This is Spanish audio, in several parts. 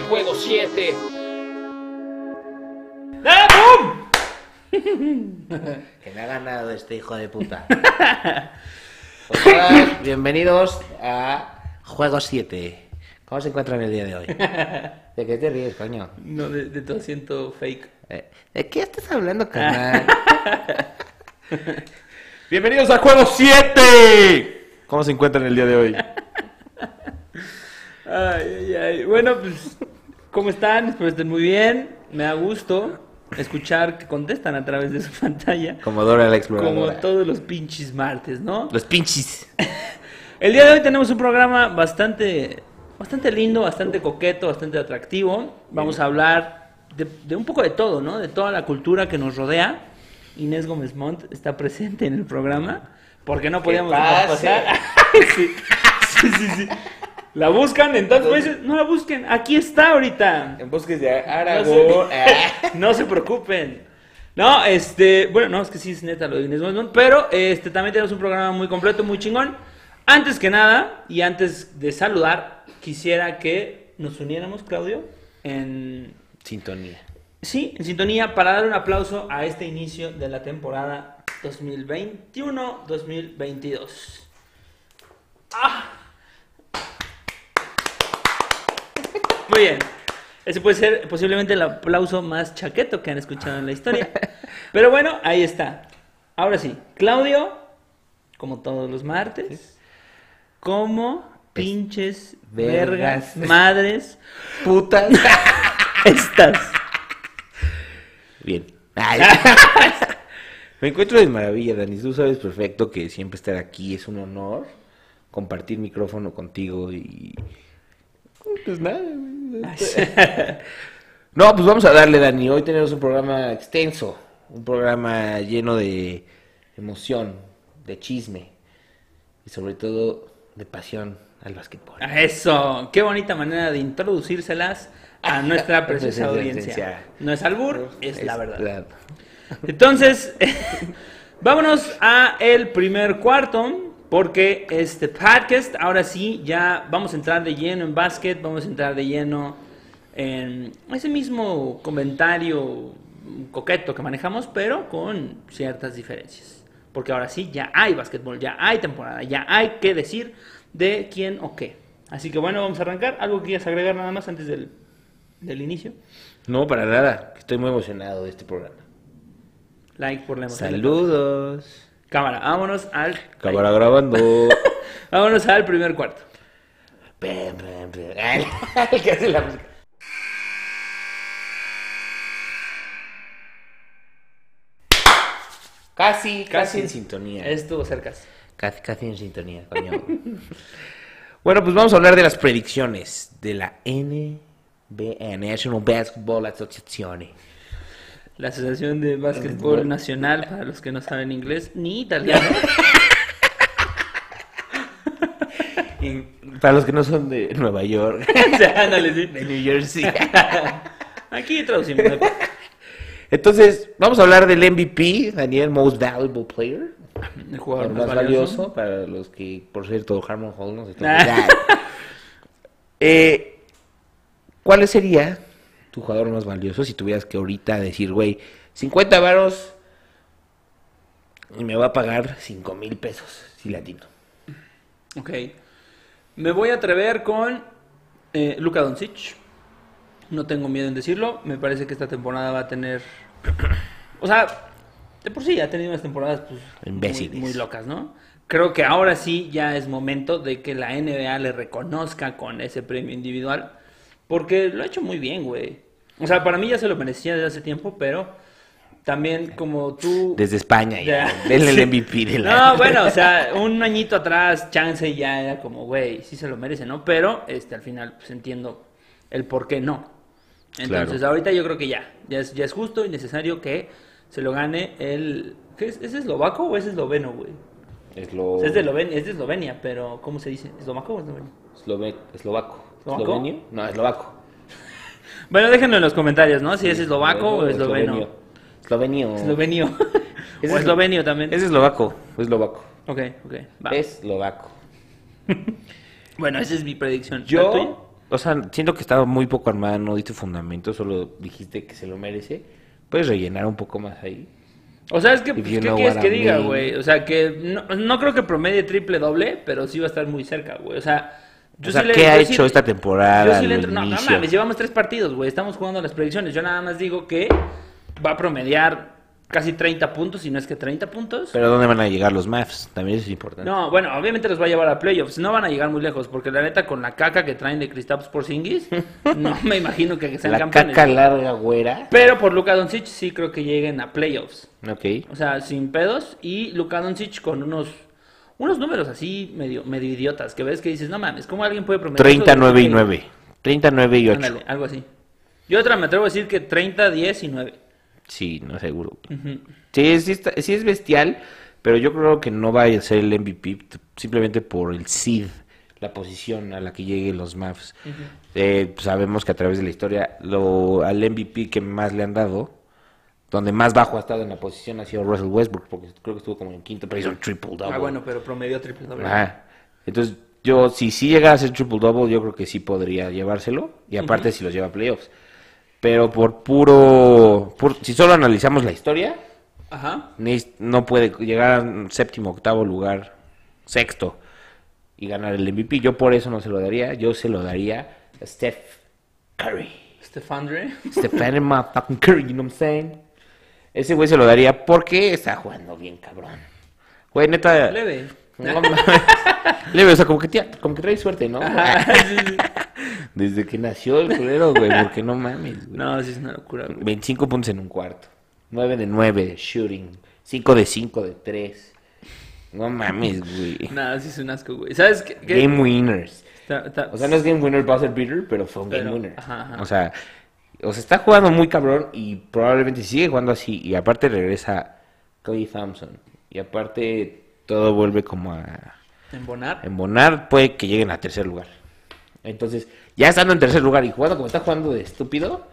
el juego 7. ¡Ah, Que me ha ganado este hijo de puta. Pues bienvenidos a Juego 7. ¿Cómo se encuentran el día de hoy? ¿De qué te ríes, coño? No, de, de tu asiento fake. Eh, ¿De qué estás hablando, carnal? Bienvenidos a Juego 7. ¿Cómo se encuentran el día de hoy? Ay, ay, ay. Bueno, pues, ¿cómo están? Espero estén muy bien. Me da gusto escuchar que contestan a través de su pantalla. Como Dora la Como exploradora. todos los pinches martes, ¿no? Los pinches. El día de hoy tenemos un programa bastante, bastante lindo, bastante coqueto, bastante atractivo. Vamos a hablar de, de un poco de todo, ¿no? De toda la cultura que nos rodea. Inés Gómez Montt está presente en el programa porque no podíamos pasar. sí, sí, sí, sí. La buscan en tantos países. No la busquen. Aquí está ahorita. En bosques de No Aragón. se, no se preocupen. No, este, bueno, no, es que sí es neta lo de Inés Montt, pero este también tenemos un programa muy completo, muy chingón. Antes que nada, y antes de saludar, quisiera que nos uniéramos, Claudio, en Sintonía. sí, en sintonía para dar un aplauso a este inicio de la temporada 2021-2022. ¡Ah! Muy bien. Ese puede ser posiblemente el aplauso más chaqueto que han escuchado en la historia. Pero bueno, ahí está. Ahora sí, Claudio, como todos los martes, como pinches vergas, vergas. madres, Putas. estas. Bien. Ay. Me encuentro de maravilla, Dani. Tú sabes perfecto que siempre estar aquí es un honor. Compartir micrófono contigo y. Pues nada. No, pues vamos a darle, Dani. Hoy tenemos un programa extenso. Un programa lleno de emoción, de chisme. Y sobre todo de pasión al basquetbol. A Eso, qué bonita manera de introducírselas a nuestra preciosa audiencia. No es albur, es, la verdad. Entonces, vámonos a el primer cuarto, porque este podcast, ahora sí, ya vamos a entrar de lleno en básquet, vamos a entrar de lleno en ese mismo comentario coqueto que manejamos, pero con ciertas diferencias. Porque ahora sí, ya hay básquetbol, ya hay temporada, ya hay que decir de quién o qué. Así que bueno, vamos a arrancar. ¿Algo que quieras agregar nada más antes del, del inicio? No, para nada. Estoy muy emocionado de este programa. Like por la emoción. Saludos. Cámara, vámonos al. Cámara grabando. Vámonos al primer cuarto. Pem, pem, pem. Ay, ¿Qué hace la música? Casi, casi en sintonía. Estuvo cerca. Casi, casi en sintonía, coño. bueno, pues vamos a hablar de las predicciones de la NBA, National Basketball Association. La Asociación de Básquetbol Nacional, para los que no saben inglés ni italiano. Y para los que no son de Nueva York, O sea, ándale, sí. de New Jersey. Aquí traducimos. Entonces, vamos a hablar del MVP, Daniel Most Valuable Player. El jugador El más, más valioso. valioso, para los que, por cierto, Harmon Hall nos está Ah. olvidando. eh, ¿Cuál sería tu jugador más valioso si tuvieras que ahorita decir, güey, 50 varos y me va a pagar 5 mil pesos si latino? Ok. Me voy a atrever con eh, Luka Doncic. No tengo miedo en decirlo. Me parece que esta temporada va a tener. O sea, de por sí ha tenido unas temporadas pues, muy, Imbéciles. muy locas, ¿no? Creo que ahora sí ya es momento de que la NBA le reconozca con ese premio individual. Porque lo ha hecho muy bien, güey. O sea, para mí ya se lo merecía desde hace tiempo, pero también como tú... Desde España ya. Denle el MVP de la... No, bueno, o sea, un añito atrás, Chance ya era como, güey, sí se lo merece, ¿no? Pero este, al final, pues entiendo el por qué no. Entonces, Claro. ahorita yo creo que ya, ya es, ya es justo y necesario que se lo gane el. ¿Qué es? ¿Es eslovaco o es esloveno, güey? Es lo... O sea, es, de Eslovenia, es de Eslovenia, pero ¿cómo se dice? ¿Eslovaco o esloveno? Eslove- Eslovaco. ¿Eslovenio? No, eslovaco. Bueno, déjenlo en los comentarios, ¿no? Si es eslovaco o esloveno. Eslovenio. Eslovenio. Ese o es- eslovenio también. Es eslovaco. Eslovaco. Ok, ok. va. Eslovaco. Bueno, esa es mi predicción. Yo- o sea, siento que estaba muy poco armada, no diste fundamento, solo dijiste que se lo merece. Puedes rellenar un poco más ahí. O sea, es que, pues, ¿qué quieres que diga, güey? O sea, que no, no, creo que promedie triple doble, pero sí va a estar muy cerca, güey. O sea, yo o sea, ¿qué ha hecho esta temporada? Yo sí le entro, no, no mames, llevamos tres partidos, güey. Estamos jugando las predicciones. Yo nada más digo que va a promediar casi 30 puntos, si no es que 30 puntos. Pero ¿dónde van a llegar los Mavs? También es importante. No, bueno, obviamente los va a llevar a playoffs. No van a llegar muy lejos, porque la neta, con la caca que traen de Kristaps Porzingis, no me imagino que sean la caca larga, güera. Pero por Luka Doncic sí creo que lleguen a playoffs. Ok. O sea, sin pedos. Y Luka Doncic con unos unos números así medio, medio idiotas, que ves que dices, no mames, ¿cómo alguien puede prometer 39 y 9. 39 y 8. Ándale, algo así. Y otra me atrevo a decir que 30, 10 y 9. Sí, no seguro. sí, sí, es bestial, pero yo creo que no va a ser el MVP simplemente por el seed, la posición a la que lleguen los Mavs. Eh, sabemos que a través de la historia lo, al MVP que más le han dado, donde más bajo ha estado en la posición ha sido Russell Westbrook, porque creo que estuvo como en quinto, pero hizo un triple double. Ah, bueno, pero promedio triple double. Entonces, yo, si sí llega a ser triple double, yo creo que sí podría llevárselo, y aparte si los lleva a playoffs. Pero por puro. si solo analizamos la historia, no puede llegar a séptimo, octavo lugar, sexto y ganar el MVP. Yo por eso no se lo daría. Yo se lo daría a Steph Curry. Stephandre. Stephandre motherfucking Curry, you know what I'm saying? Ese güey se lo daría porque está jugando bien cabrón. Güey, neta. Leve. Leve, o sea, como que, como que trae suerte, ¿no? Desde que nació el culero, güey, porque no mames. Güey. No, sí es una locura, güey. 25 puntos en un cuarto. 9 de 9 de shooting. 5 de 5 de 3. No mames, güey. Nada, sí es un asco, güey. ¿Sabes qué? Game winners. O sea, no es game winner buzzer beater, pero fue un game winner. O sea, o sea, está jugando muy cabrón y probablemente sigue jugando así. Y aparte regresa Cody Thompson. Y aparte todo vuelve como a... Embonar. Embonar puede que lleguen a tercer lugar. Entonces, ya estando en tercer lugar y jugando como está jugando de estúpido,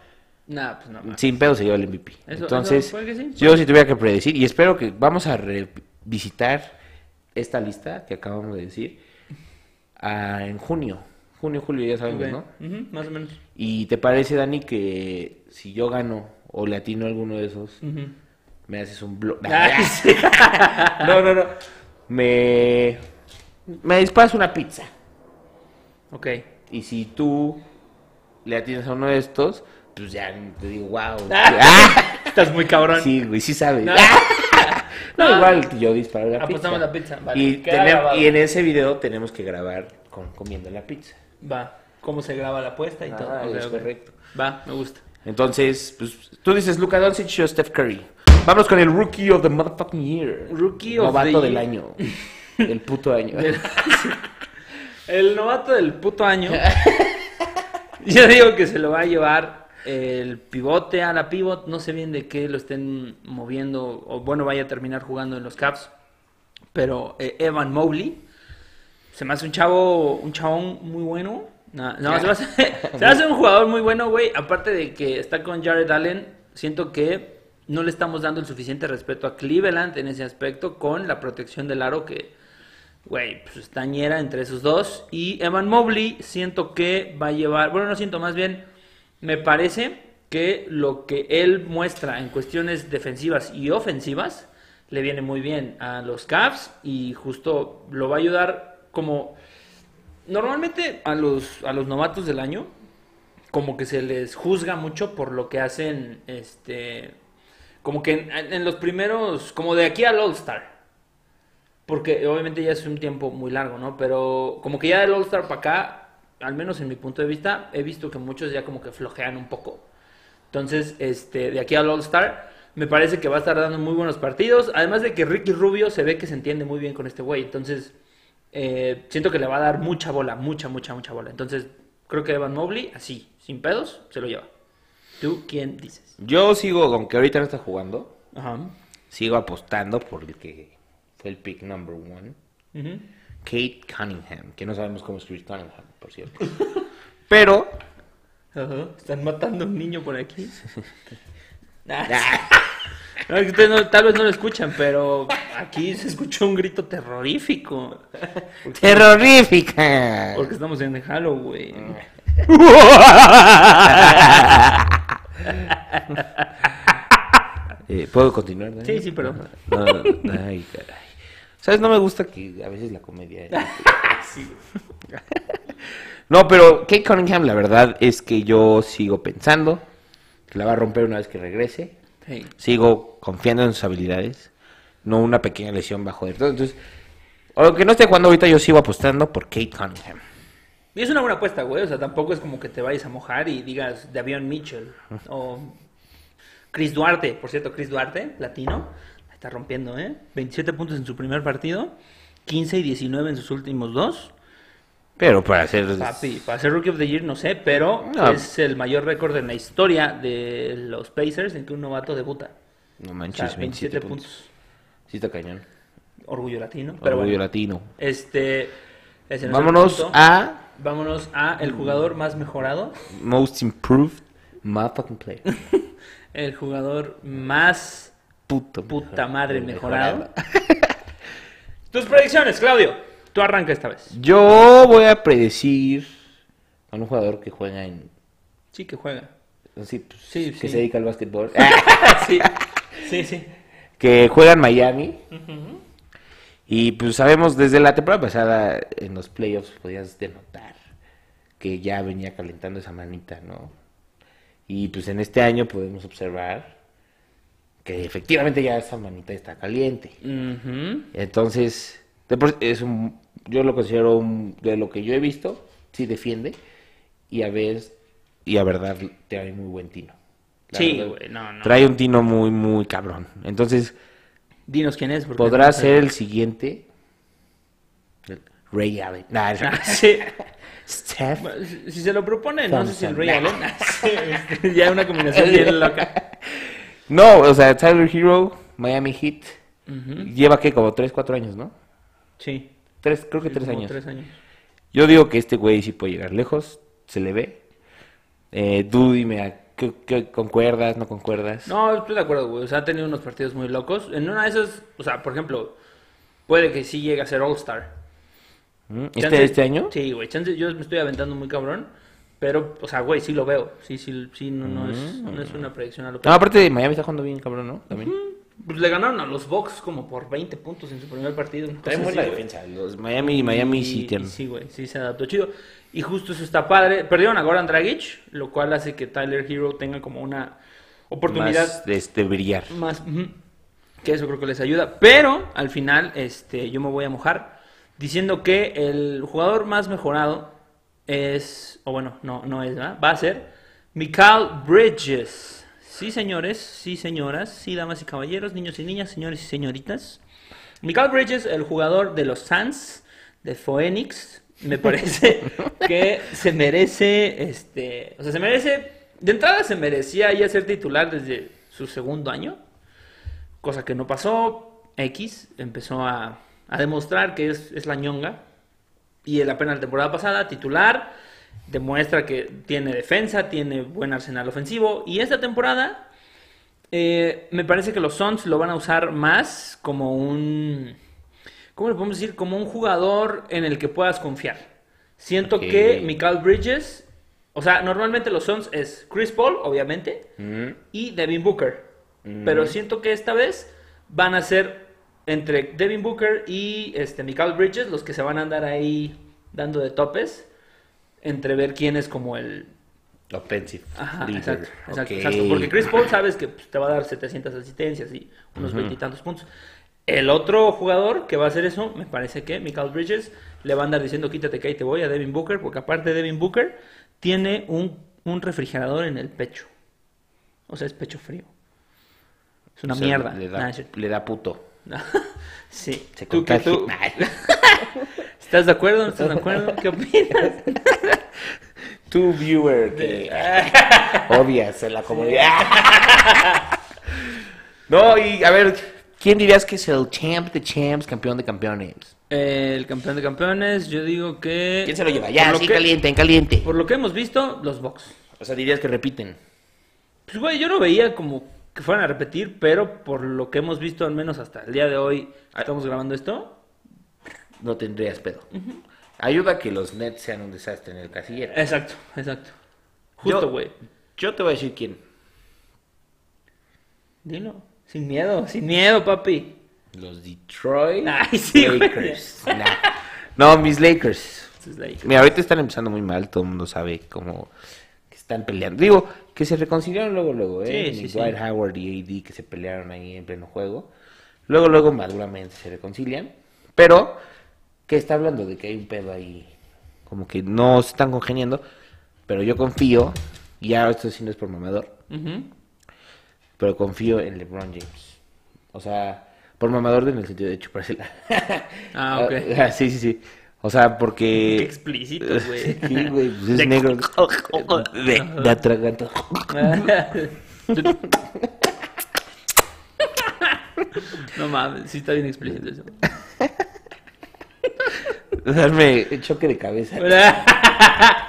nah, pues no, sin pedo se lleva el MVP. Entonces, yo si tuviera que predecir, y espero que vamos a revisitar esta lista que acabamos de decir en junio. Junio, julio, ya sabemos, ¿no? más o menos. ¿Y te parece, Dani, que si yo gano o le atino a alguno de esos, me haces un blog? no, no, no. Me, me disparas una pizza. Ok. Y si tú le atiendes a uno de estos, pues ya te digo, wow. Ah, estás muy cabrón. Sí, güey, sí sabes. No, igual yo disparo la Apostamos pizza. la pizza. Vale, y, y, en ese video tenemos que grabar con comiendo la pizza. Va. ¿Cómo se graba la apuesta y todo? es correcto. Va, me gusta. Entonces, pues tú dices Luca Doncic o Steph Curry. Vamos con el Rookie of the Motherfucking Year. Rookie of Novato del año. El puto año. El novato del puto año. Yo digo que se lo va a llevar el pivote a la pivot. No sé bien de qué lo estén moviendo. O bueno, vaya a terminar jugando en los Caps. Pero eh, Evan Mobley. Se me hace un chavo, un chabón muy bueno. No, se, va se, va a hacer un jugador muy bueno, güey. Aparte de que está con Jared Allen, siento que no le estamos dando el suficiente respeto a Cleveland en ese aspecto con la protección del aro que güey, pues estañera entre esos dos. Y Evan Mobley siento que va a llevar, bueno, no siento, más bien me parece que lo que él muestra en cuestiones defensivas y ofensivas le viene muy bien a los Cavs y justo lo va a ayudar como normalmente a los a los novatos del año como que se les juzga mucho por lo que hacen este como que en, en los primeros como de aquí al All Star porque obviamente ya es un tiempo muy largo, ¿no? Pero como que ya del All-Star para acá, al menos en mi punto de vista, he visto que muchos ya como que flojean un poco. Entonces, este, de aquí al All-Star, me parece que va a estar dando muy buenos partidos. Además de que Ricky Rubio se ve que se entiende muy bien con este güey. Entonces, eh, siento que le va a dar mucha bola, mucha, mucha, mucha bola. Entonces, creo que Evan Mobley, así, sin pedos, se lo lleva. ¿Tú quién dices? Yo sigo, aunque ahorita no está jugando, Ajá. sigo apostando por el que fue el pick number one. Kate Cunningham, que no sabemos cómo escribir Cunningham, por cierto. Pero. Están matando a un niño por aquí. ustedes tal vez no lo escuchan, pero aquí se escuchó un grito terrorífico. ¡Terrorífica! Porque estamos en Halloween. Eh, ¿Puedo continuar? Sí, sí, pero... ay, caray. ¿Sabes? No me gusta que a veces la comedia... ¿eh? sí. no, pero Kate Cunningham, la verdad es que yo sigo pensando que la va a romper una vez que regrese. Sigo confiando en sus habilidades. No una pequeña lesión bajo de todo. Entonces, aunque no esté jugando ahorita, yo sigo apostando por Kate Cunningham. Y es una buena apuesta, güey. O sea, tampoco es como que te vayas a mojar y digas de avión Mitchell. O Chris Duarte, por cierto, Chris Duarte, latino, está rompiendo, ¿eh? 27 puntos en su primer partido, 15 y 19 en sus últimos dos. Pero para ser... Papi, para ser Rookie of the Year no sé, pero es el mayor récord en la historia de los Pacers en que un novato debuta. No manches, 27, puntos. Sí está cañón. Orgullo latino. Orgullo latino. Este... Vámonos a... Vámonos a el jugador más mejorado. Most improved motherfucking player. el jugador más Puto, puta madre mejorado. Tus predicciones, Claudio. Tú arranca esta vez. Yo voy a predecir a un jugador que juega en. Sí, que juega. Sí, pues, sí, que se dedica al básquetbol. sí, sí, sí. Que juega en Miami. Y pues sabemos desde la temporada pasada en los playoffs podías denotar que ya venía calentando esa manita, ¿no? Y pues en este año podemos observar que efectivamente ya esa manita está caliente. Entonces, es un, yo lo considero un, de lo que yo he visto, sí defiende y a veces y a verdad trae muy buen tino. sí, no, no. Trae un tino muy, muy cabrón. Entonces, dinos quién es. Podrá ser el siguiente. Ray Allen. sí. Steph. Si se lo propone, no sé si el Ray Allen. Este, ya una combinación bien loca. No, o sea, Tyler Hero, Miami Heat, lleva que como 3, 4 años, ¿no? Sí. Tres, creo que 3 años. años. Yo digo que este güey sí puede llegar lejos, se le ve. Eh, tú dime, ¿qué, concuerdas, no concuerdas? No, estoy de acuerdo, güey. O sea, ha tenido unos partidos muy locos. En una de esas, o sea, por ejemplo, puede que sí llegue a ser All-Star. ¿Este, ¿Este año? Sí, güey. yo me estoy aventando muy cabrón. Pero, o sea, güey, sí lo veo. Sí, sí, sí, no, no, es, mm. no es una predicción a lo que... No, aparte de Miami está jugando bien, cabrón, ¿no? También. Pues le ganaron a los Bucks como por 20 puntos en su primer partido. Trae buena defensa. Los Miami, Miami sí tienen. Sí, güey, sí se adaptó chido. Y justo eso está padre. Perdieron a Goran Dragic, lo cual hace que Tyler Hero tenga como una oportunidad... Más de este, brillar. Más... que eso creo que les ayuda. Pero, al final, este, yo me voy a mojar diciendo que el jugador más mejorado es, o bueno, no, no es, ¿verdad? Va a ser Mikal Bridges. Sí, señores, sí, señoras, sí, damas y caballeros, niños y niñas, señores y señoritas. Mikal Bridges, el jugador de los Suns, de Phoenix, me parece que se merece, este, o sea, se merece, de entrada se merecía ya ser titular desde su segundo año, cosa que no pasó. X empezó a, a demostrar que es, es la ñonga, y la apenas la temporada pasada, titular, demuestra que tiene defensa, tiene buen arsenal ofensivo. Y esta temporada eh, me parece que los Suns lo van a usar más como un... ¿Cómo le podemos decir? Como un jugador en el que puedas confiar. Siento que Michael Bridges, o sea, normalmente los Suns es Chris Paul, obviamente, y Devin Booker. Pero siento que esta vez van a ser entre Devin Booker y este, Michael Bridges, los que se van a andar ahí dando de topes, entre ver quién es como el... Offensive. Ajá, exacto, Porque Chris Paul sabes que pues, te va a dar 700 asistencias y unos veintitantos puntos. El otro jugador que va a hacer eso, me parece que Michael Bridges le va a andar diciendo quítate que ahí te voy a Devin Booker, porque aparte de Devin Booker, tiene un, un refrigerador en el pecho. O sea, es pecho frío. Es una mierda. le da puto. sí. ¿Tú, tú? ¿Estás de acuerdo? ¿No estás de acuerdo? ¿Qué opinas? Tu viewer que odias en la comunidad. no, y a ver, ¿quién dirías que es el champ de champs, campeón de campeones? el campeón de campeones, yo digo que... ¿Quién se lo lleva? Ya, sí, caliente, en caliente. Por lo que hemos visto, los Bucks. O sea, dirías que repiten. Pues, güey, yo no veía como que fueran a repetir, pero por lo que hemos visto, al menos hasta el día de hoy, estamos grabando esto. No tendrías pedo. Ayuda a que los Nets sean un desastre en el casillero. Exacto, exacto. Justo, güey. Yo, te voy a decir quién. Dilo. Sin miedo, sin miedo, papi. Los Detroit Lakers. No, mis Lakers. Mira, ahorita están empezando muy mal, todo el mundo sabe cómo están peleando. Digo, que se reconciliaron luego, luego, ¿eh? Sí, sí, Dwight Howard y AD que se pelearon ahí en pleno juego. Luego, luego, maduramente se reconcilian. Pero, que está hablando de que hay un pedo ahí, como que no se están congeniando. Pero yo confío, y ahora esto sí no es por mamador, pero confío en LeBron James. O sea, por mamador en el sentido de chuparse ah, ok. Ah, sí, sí, sí. O sea, porque. Qué explícito, güey. Sí, güey, pues es negro. De, de atraganta. No mames, sí está bien explícito eso. Darme choque de cabeza.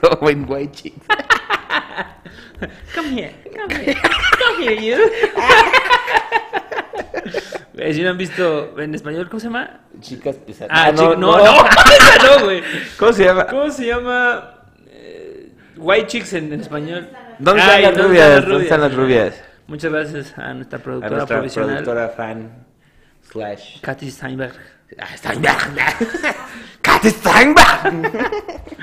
Como en White Chicks. Come here, come here, come here, you. Si no han visto en español, ¿cómo se llama? Chicas pesadas. Ah, no, no, no, no, güey. ¿Cómo se llama? ¿Cómo se llama? Eh, white Chicks en, español. ¿Dónde están, las rubias? ¿Dónde están las rubias? Muchas gracias a nuestra productora a nuestra profesional. productora fan slash. Katy Steinberg. Ah, Steinberg. Katy Steinberg.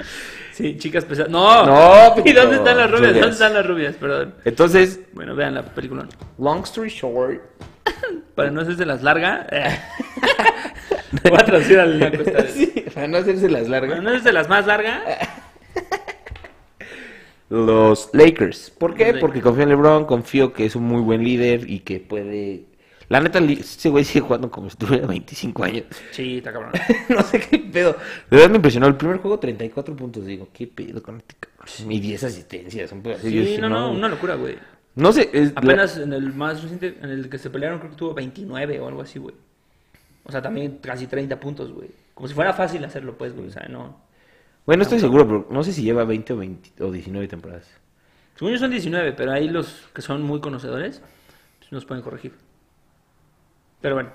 Sí, chicas pesadas. No. No. ¿Y dónde están las rubias? ¿Dónde están las rubias? Perdón. Entonces. Bueno, vean la película. Long story short. Para no hacerse las largas. Voy a traducir al blanco esta vez. Sí, para no hacerse las largas. Para no hacerse las más largas. Los Lakers. ¿Por qué? Porque confío en LeBron, confío que es un muy buen líder y que puede. La neta, ese güey sigue jugando como si tuviera 25 años. Sí, está cabrón. no sé qué pedo. De verdad me impresionó. El primer juego, 34 puntos. Digo, ¿qué pedo con este cabrón? Y 10 asistencias. Un pedo así. Sí, no, no, una locura, güey. No sé. Apenas en el más reciente, en el que se pelearon, creo que tuvo 29 o algo así, güey. O sea, también casi 30 puntos, güey. Como si fuera fácil hacerlo, pues, güey. O sea, no. Bueno, estoy seguro, pero no sé si lleva 20 o, 20 o 19 temporadas. Según yo son 19, pero ahí los que son muy conocedores pues, nos pueden corregir. Pero bueno.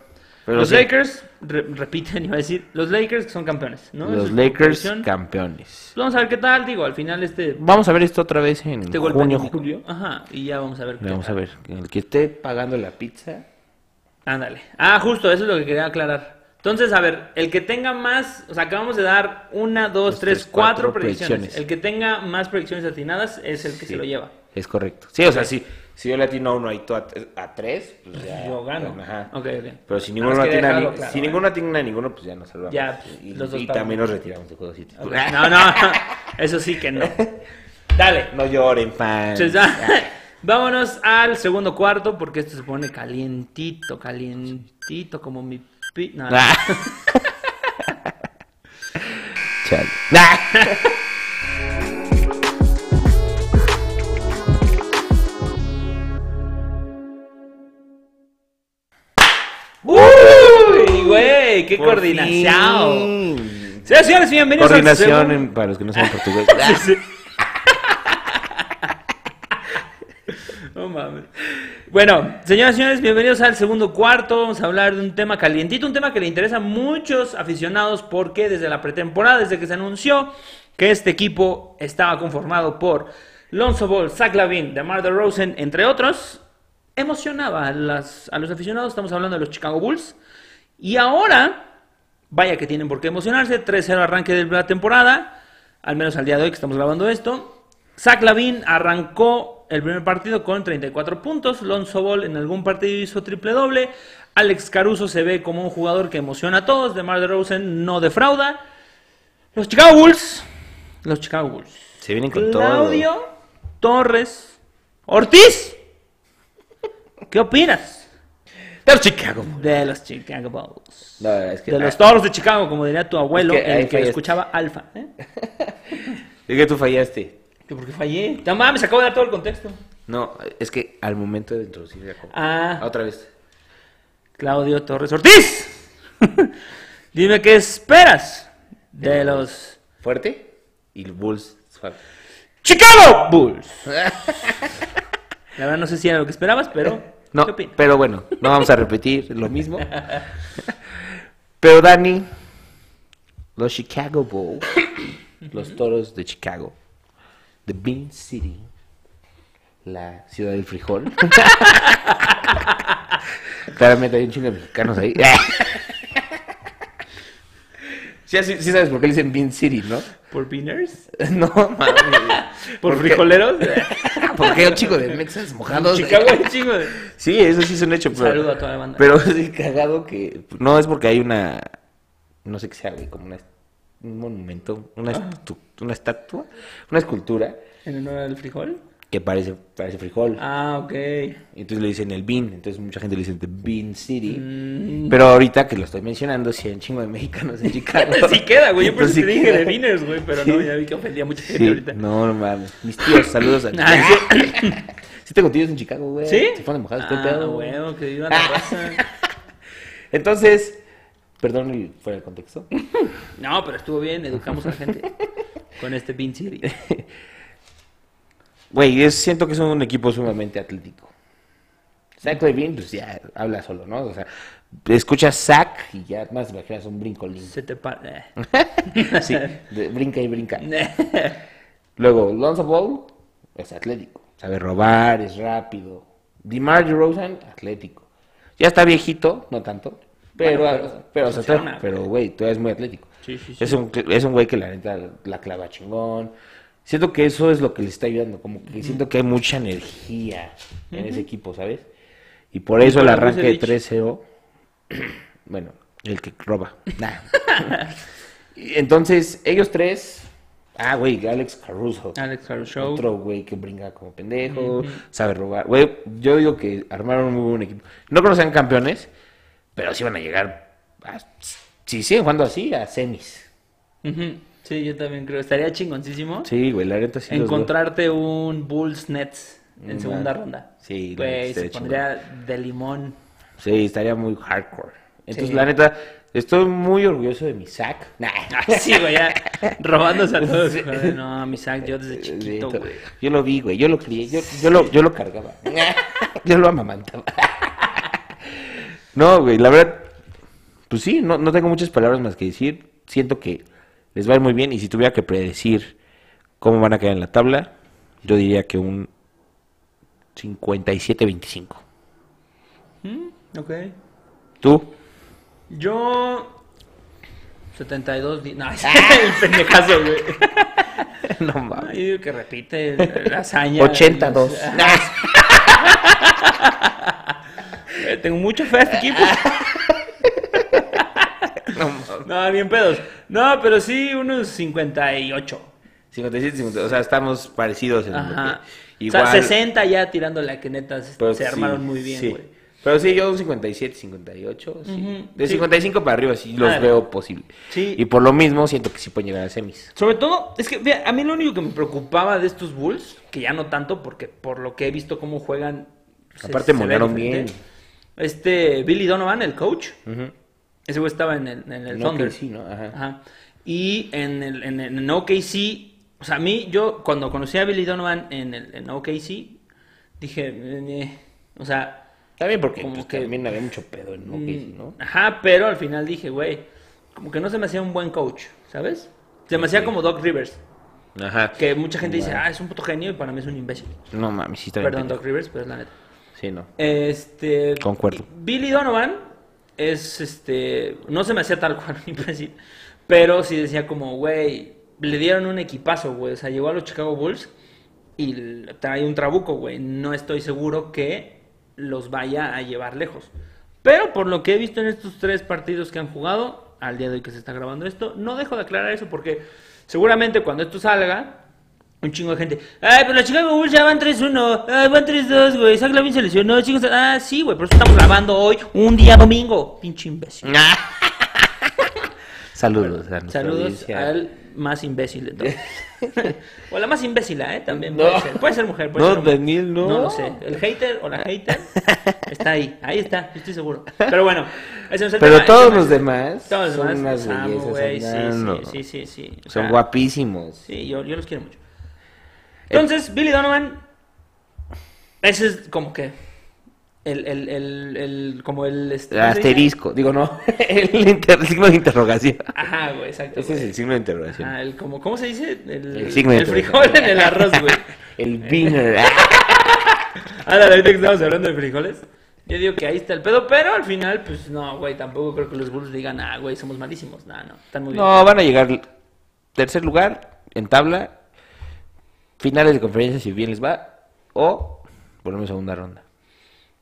Los Lakers, repiten, iba a decir, los Lakers son campeones, ¿no? Los Lakers campeones. Vamos a ver qué tal, digo, al final este... Vamos a ver esto otra vez en este junio, julio. Ajá, y ya vamos a ver. Vamos a ver, el que esté pagando la pizza... Ándale. Ah, justo, eso es lo que quería aclarar. Entonces, a ver, el que tenga más, o sea, acabamos de dar una, dos, tres, cuatro, predicciones. El que tenga más predicciones atinadas es el que se lo lleva. Es correcto. Sí, o sea, si, si yo le atino a uno y tú a, tres, pues ya. Yo gano. ajá. Ok, ok. Pero si ninguno atina, ni, si ninguno atina a ninguno, pues ya nos salvamos. Ya, pues, y, los dos y también nos retiramos de juego City. No, no, eso sí que no. Dale. No lloren, fans. Vámonos al segundo cuarto porque esto se pone calientito, calientito como mi no, Chale. ¡Qué coordinación! Señoras señores, bienvenidos Coordinación para los que no saben portugués. no mames. Bueno, señoras y señores, bienvenidos al segundo cuarto. Vamos a hablar de un tema calientito, un tema que le interesa a muchos aficionados porque desde la pretemporada, desde que se anunció que este equipo estaba conformado por Lonzo Ball, Zach Lavin, DeMar DeRozan, entre otros, emocionaba a, las, a los aficionados. Estamos hablando de los Chicago Bulls. Y ahora, vaya que tienen por qué emocionarse. 3-0 arranque de la temporada, al menos al día de hoy que estamos grabando esto. Zach Lavin arrancó el primer partido con 34 puntos. Lonzo Ball en algún partido hizo triple doble. Alex Caruso se ve como un jugador que emociona a todos. DeMar DeRozan no defrauda. Los Chicago Bulls. Los Chicago Bulls. Se vienen con Claudio Torres Ortiz. ¿Qué opinas? De los Chicago Bulls. De los Chicago Bulls. de los toros de Chicago, como diría tu abuelo, el que escuchaba Alfa. ¿eh? Es que tú fallaste. ¿Que porque fallé? No mames, acabo de dar todo el contexto. No, es que al momento de introducir Ah. Otra vez. Claudio Torres Ortiz. Dime qué esperas de los... Fuerte y Bulls. Chicago Bulls. La verdad no sé si era lo que esperabas, pero... No, pero bueno, no vamos a repetir lo mismo. Pero Dani, los Chicago Bulls, los toros de Chicago, The Bean City, la ciudad del frijol. Claramente hay un chingo de mexicanos ahí. sí, sí, sabes por qué le dicen Bean City, ¿no? ¿Por beaners? No, mami. ¿Por, frijoleros? Porque hay un chico de mexas mojados. Chicago hay un chico de... Sí, eso sí es un hecho. Pero, Saludo a toda la banda. Pero es cagado que... No es porque hay una... No sé qué sea, güey, como una, un monumento, una, ah. una estatua, una escultura. ¿En honor al frijol? Que parece, parece frijol. Ah, ok. Entonces le dicen el Bean, entonces mucha gente le dice The Bean City. Mm. Pero ahorita que lo estoy mencionando, si hay un chingo de mexicanos en Chicago. sí queda, güey. Yo por eso te dije de Beaners, güey, pero no, ya vi que ofendía a mucha gente ahorita. No, no mames. Mis tíos, saludos a ah, ¿sí? sí tengo tíos en Chicago, güey. ¿Sí? Se fueron mojados, ah, pedo. bueno, que viva la raza. entonces, perdón el, fuera del contexto. no, pero estuvo bien, educamos a la gente con este Bean City. Güey, siento que es un equipo sumamente atlético. Zach Levine, pues ya habla solo, ¿no? O sea, escuchas Zach y ya más imaginas un brincolín. Se te para. sí, brinca y brinca. Luego, Lonzo Ball es atlético. Sabe robar, es rápido. DeMar DeRozan, atlético. Ya está viejito, no tanto. Pero, pero, pero, pero, güey, tú eres muy atlético. Sí, sí, sí. Es un, es un güey que la neta la clava chingón siento que eso es lo que le está ayudando, como que siento que hay mucha energía en ese equipo, ¿sabes? Y por eso el arranque de 3-0, bueno, el que roba. Entonces, ellos tres, ah, güey, Alex Caruso. Alex Caruso. Otro güey que brinca como pendejo, sabe robar. Güey, yo digo que armaron un muy buen equipo. No creo que sean campeones, pero sí van a llegar, si siguen jugando así, a semis. Sí, yo también creo. Estaría chingoncísimo. Sí, güey, la neta sí. Encontrarte un Bulls Nets en segunda ronda. Sí, güey. se pondría de limón. Sí, estaría muy hardcore. Entonces, la neta, estoy muy orgulloso de mi sack. Nah. sí, güey, ya robándose a todos. No, mi sack, yo desde chiquito, güey. yo lo vi, güey, yo lo crié, yo, yo, lo, yo lo cargaba. yo lo amamantaba. no, güey, la verdad, pues sí, no, no tengo muchas palabras más que decir. Siento que les va a ir muy bien. Y si tuviera que predecir cómo van a quedar en la tabla, yo diría que un 57-25. Mm, ok. ¿Tú? Yo. 72. No, el pendejazo, güey. No mames. Que repite la hazaña. 82. Tengo mucho fe a este equipo. No, bien pedos. No, pero sí, unos 58. 57, 50, o sea, estamos parecidos en Ajá. Igual... O sea, 60 ya tirándole a que netas se armaron muy bien, güey. Pero sí, yo un 57, 58, sí. De 55 para arriba sí los veo posible. Sí. Y por lo mismo siento que sí pueden llegar a semis. Sobre todo, es que a mí lo único que me preocupaba de estos Bulls, que ya no tanto, porque por lo que he visto cómo juegan... Aparte molaron bien. Este Billy Donovan, el coach, ese güey estaba en el, en el Thunder. OKC, ¿no? Ajá. Y en el, en, en OKC, o sea, a mí, yo cuando conocí a Billy Donovan en, el, en OKC, dije, eh, o sea... También porque como pues, que, también había mucho pedo en OKC, ¿no? Ajá, pero al final dije, güey, como que no se me hacía un buen coach, ¿sabes? Se me hacía como Doc Rivers. Ajá. Que mucha gente dice, ah, es un puto genio y para mí es un imbécil. No mames, sí está Perdón, Doc Rivers, pero es la neta. Sí, no. Este. Concuerdo. Billy Donovan es este. No se me hacía tal cual imbécil. Pero sí decía como, güey, le dieron un equipazo, güey. O sea, llegó a los Chicago Bulls y trae un trabuco, güey. No estoy seguro que los vaya a llevar lejos. Pero por lo que he visto en estos tres partidos que han jugado, al día de hoy que se está grabando esto, no dejo de aclarar eso porque seguramente cuando esto salga, un chingo de gente. Ay, pero los Chicago Bulls ya van 3-1. Ay, van 3-2, güey. Zach Lavin se lesionó, chicos. Ah, sí, güey. Por eso estamos grabando hoy, un día domingo. Pinche imbécil. Saludos a Saludos al más imbécil de todos. o la más imbécil, ¿eh? También puede ser. Puede ser mujer. Puede no, ser Daniel, no. No lo sé. El hater o la hater está ahí. Ahí está, estoy seguro. Pero bueno, ese es el Pero todos los demás. Todos los demás. Son unas bellezas. Sí, sí, sí, sí, Son guapísimos. Sí, yo, yo los quiero mucho. Entonces, Billy Donovan Ese es como que el, el, el, el como el... Este, asterisco, digo no, el, signo de interrogación. Ajá, güey, exacto. Ese es el signo de interrogación. Ah, el, como, ¿Cómo se dice? El, signo de frijol en el arroz, güey. el beaner. Ahora, ahorita que estamos hablando de frijoles, yo digo que ahí está el pedo, pero al final, pues no, güey, tampoco creo que los Bulls digan, ah, güey, somos malísimos. No, no, están muy bien. No, van a llegar tercer lugar en tabla, finales de conferencia si bien les va, o volvemos a segunda ronda.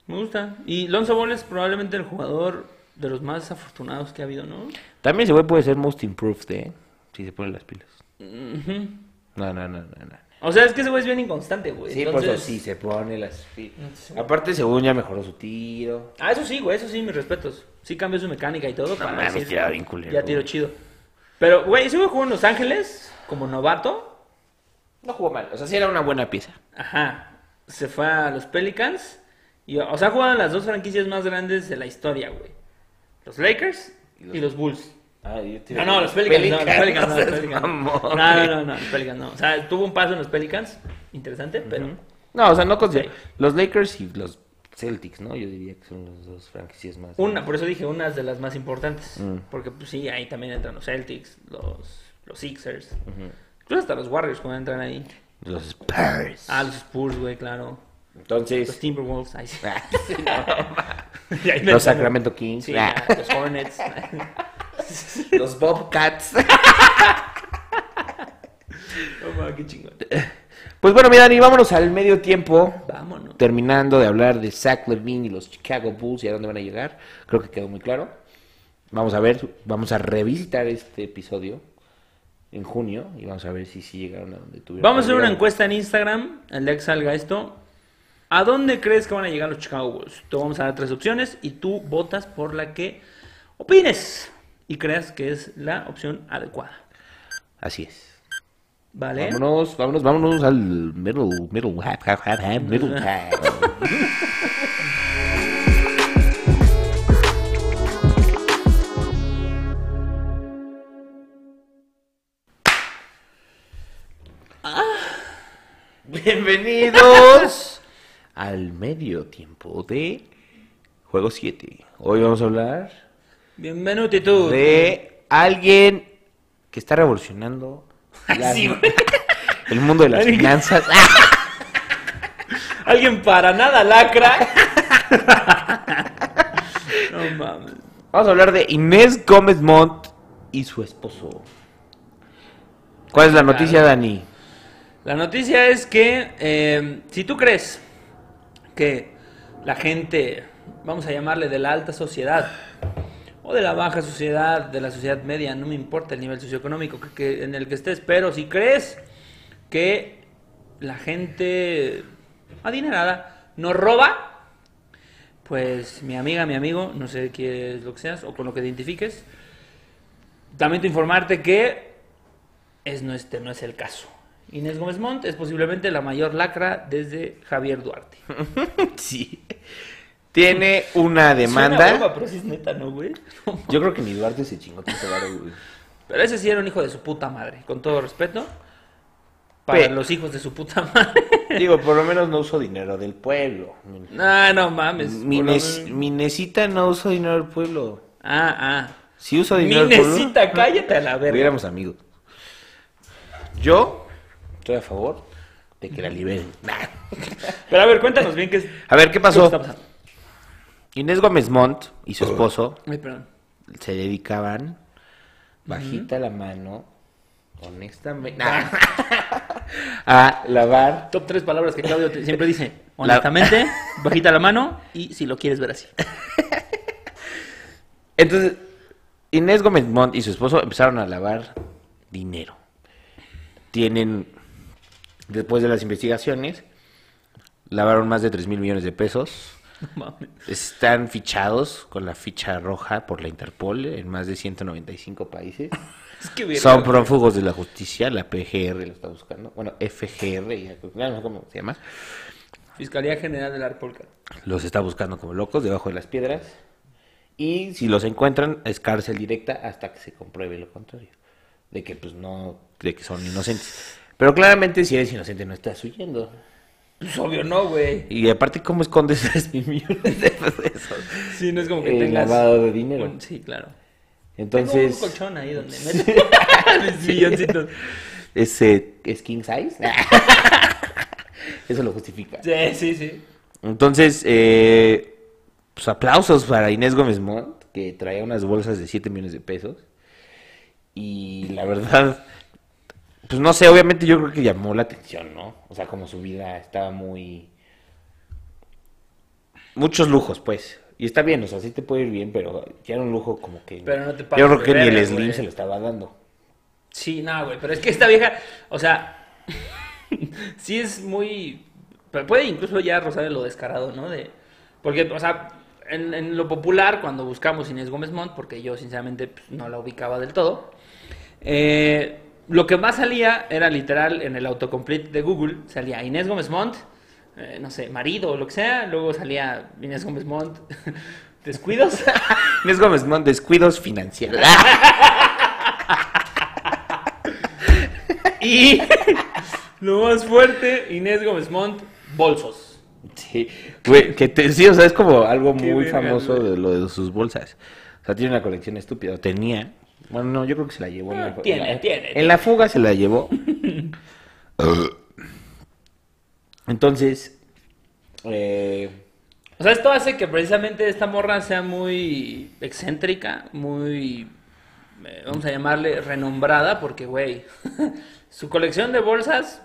Me gusta. Y Lonzo Ball es probablemente el jugador de los más afortunados que ha habido, ¿no? También ese güey puede ser most improved, ¿eh? Si se ponen las pilas. No, no, no, no, O sea, es que ese güey es bien inconstante, güey. Sí, pues sí, se pone las pilas. Aparte, según ya mejoró su tiro. Ah, eso sí, güey, eso sí, mis respetos. Sí cambió su mecánica y todo. No, para mames, bien culero. Ya tiro chido. Pero, güey, ese güey jugó en Los Ángeles como novato. No jugó mal, o sea, sí era una buena pieza. Ajá. Se fue a los Pelicans y, o sea, jugaban las dos franquicias más grandes de la historia, güey. Los Lakers y los, Bulls. Ah, yo te... No, no, los Pelicans, no, los Pelicans, no, los Pelicans. No, no, no, no, los Pelicans no. O sea, tuvo un paso en los Pelicans, interesante, pero... No, o sea, no considero... Los Lakers y los Celtics, ¿no? Yo diría que son las dos franquicias más... Una, por eso dije unas de las más importantes. Mm. Porque, pues sí, ahí también entran los Celtics, los, los Sixers. Incluso hasta los Warriors cuando entran ahí. Los Spurs. Ah, los Spurs, güey, claro. Entonces. Los Timberwolves. Ahí sí. los Sacramento Kings. Sí, los Hornets. los Bobcats. oh, qué chingón. Pues bueno, mi Dani, vámonos al medio tiempo. Vámonos. Terminando de hablar de Zach Levine y los Chicago Bulls y a dónde van a llegar. Creo que quedó muy claro. Vamos a ver, vamos a revisitar este episodio en junio y vamos a ver si sí llegaron a donde tuvieron. Vamos a hacer una encuesta en Instagram, el día que salga esto. ¿A dónde crees que van a llegar los Chicago Bulls? Te vamos a dar tres opciones y tú votas por la que opines y creas que es la opción adecuada. Así es. Vale. Vámonos, vámonos, vámonos al middle, middle, half, half, half, half middle half. Bienvenidos al medio tiempo de Juego 7. Hoy vamos a hablar Bienvenido de alguien que está revolucionando el mundo de las finanzas. alguien para nada lacra. no mames. Vamos a hablar de Inés Gómez Montt y su esposo. ¿Cuál es la noticia, Dani? La noticia es que eh, si tú crees que la gente, vamos a llamarle de la alta sociedad, o de la baja sociedad, de la sociedad media, no me importa el nivel socioeconómico en el que estés, pero si crees que la gente adinerada nos roba, pues mi amiga, mi amigo, no sé qué es lo que seas o con lo que identifiques, también te informarte que es, no, este no es el caso. Inés Gómez Montt es posiblemente la mayor lacra desde Javier Duarte. sí. Tiene una demanda. Broma, pero sí es neta, ¿no, güey? Yo creo que ni Duarte se chingó tanto güey. Pero ese sí era un hijo de su puta madre, con todo respeto. Para los hijos de su puta madre. Digo, por lo menos no uso dinero del pueblo. Ah, no mames. Mi, Minesita no uso dinero del pueblo. Ah, ah. Si uso dinero del pueblo. Minesita, cállate a la verga. Hubiéramos amigos. Yo Estoy a favor de que la liberen. Pero a ver, cuéntanos bien qué es. A ver, ¿qué pasó? Inés Gómez Montt y su esposo se dedicaban bajita la mano, honestamente, a lavar. Top tres palabras que Claudio siempre dice. Honestamente, bajita la mano y si lo quieres ver así. Entonces, Inés Gómez Montt y su esposo empezaron a lavar dinero. Tienen Después de las investigaciones, lavaron más de 3 mil millones de pesos. Están fichados con la ficha roja por la Interpol en más de 195 países. Son prófugos de la justicia, la PGR lo está buscando. Bueno, FGR, ya, no sé cómo se llama. Fiscalía General del Arpolca. Los está buscando como locos debajo de las piedras. Y si los encuentran, es cárcel directa hasta que se compruebe lo contrario. De que pues no, de que son inocentes. Pero claramente si eres inocente no estás huyendo. Pues obvio no, güey. Y aparte, ¿cómo escondes 3 mil millones de pesos? Sí, no es como que Eh, tengas... lavado de dinero. Sí, claro. Entonces, Tengo un colchón ahí donde metes mis milloncitos. ¿ese es king size? Eso lo justifica. Sí, sí, sí. Entonces, eh, pues aplausos para Inés Gómez Montt, que traía unas bolsas de 7 millones de pesos. Y la verdad, pues no sé, obviamente yo creo que llamó la atención, ¿no? O sea, como su vida estaba muy... Muchos lujos, pues. Y está bien, o sea, sí te puede ir bien, pero ya era un lujo como que... Pero no te Yo pases creo que ni el Slim güey. se lo estaba dando. Sí, no, güey, pero es que esta vieja, o sea, sí es muy, pero puede incluso ya rozar lo descarado, ¿no? De, porque, o sea, en, en lo popular, cuando buscamos Inés Gómez Montt, porque yo sinceramente pues, no la ubicaba del todo, eh, lo que más salía era literal en el autocomplete de Google, salía Inés Gómez Montt, eh, no sé, marido o lo que sea, luego salía Inés Gómez Montt, descuidos. Inés Gómez Montt, descuidos financieros. Y lo más fuerte, Inés Gómez Montt, bolsos. Sí, güey, que te, sí, o sea, es como algo Qué muy verga, famoso güey. de lo de sus bolsas. O sea, tiene una colección estúpida. Tenía. Bueno, no, yo creo que se la llevó. en Ah, la- tiene, en la- tiene, En la fuga se la llevó. Entonces, eh, O sea, esto hace que precisamente esta morra sea muy excéntrica, muy, eh, vamos a llamarle, renombrada, porque, güey, su colección de bolsas,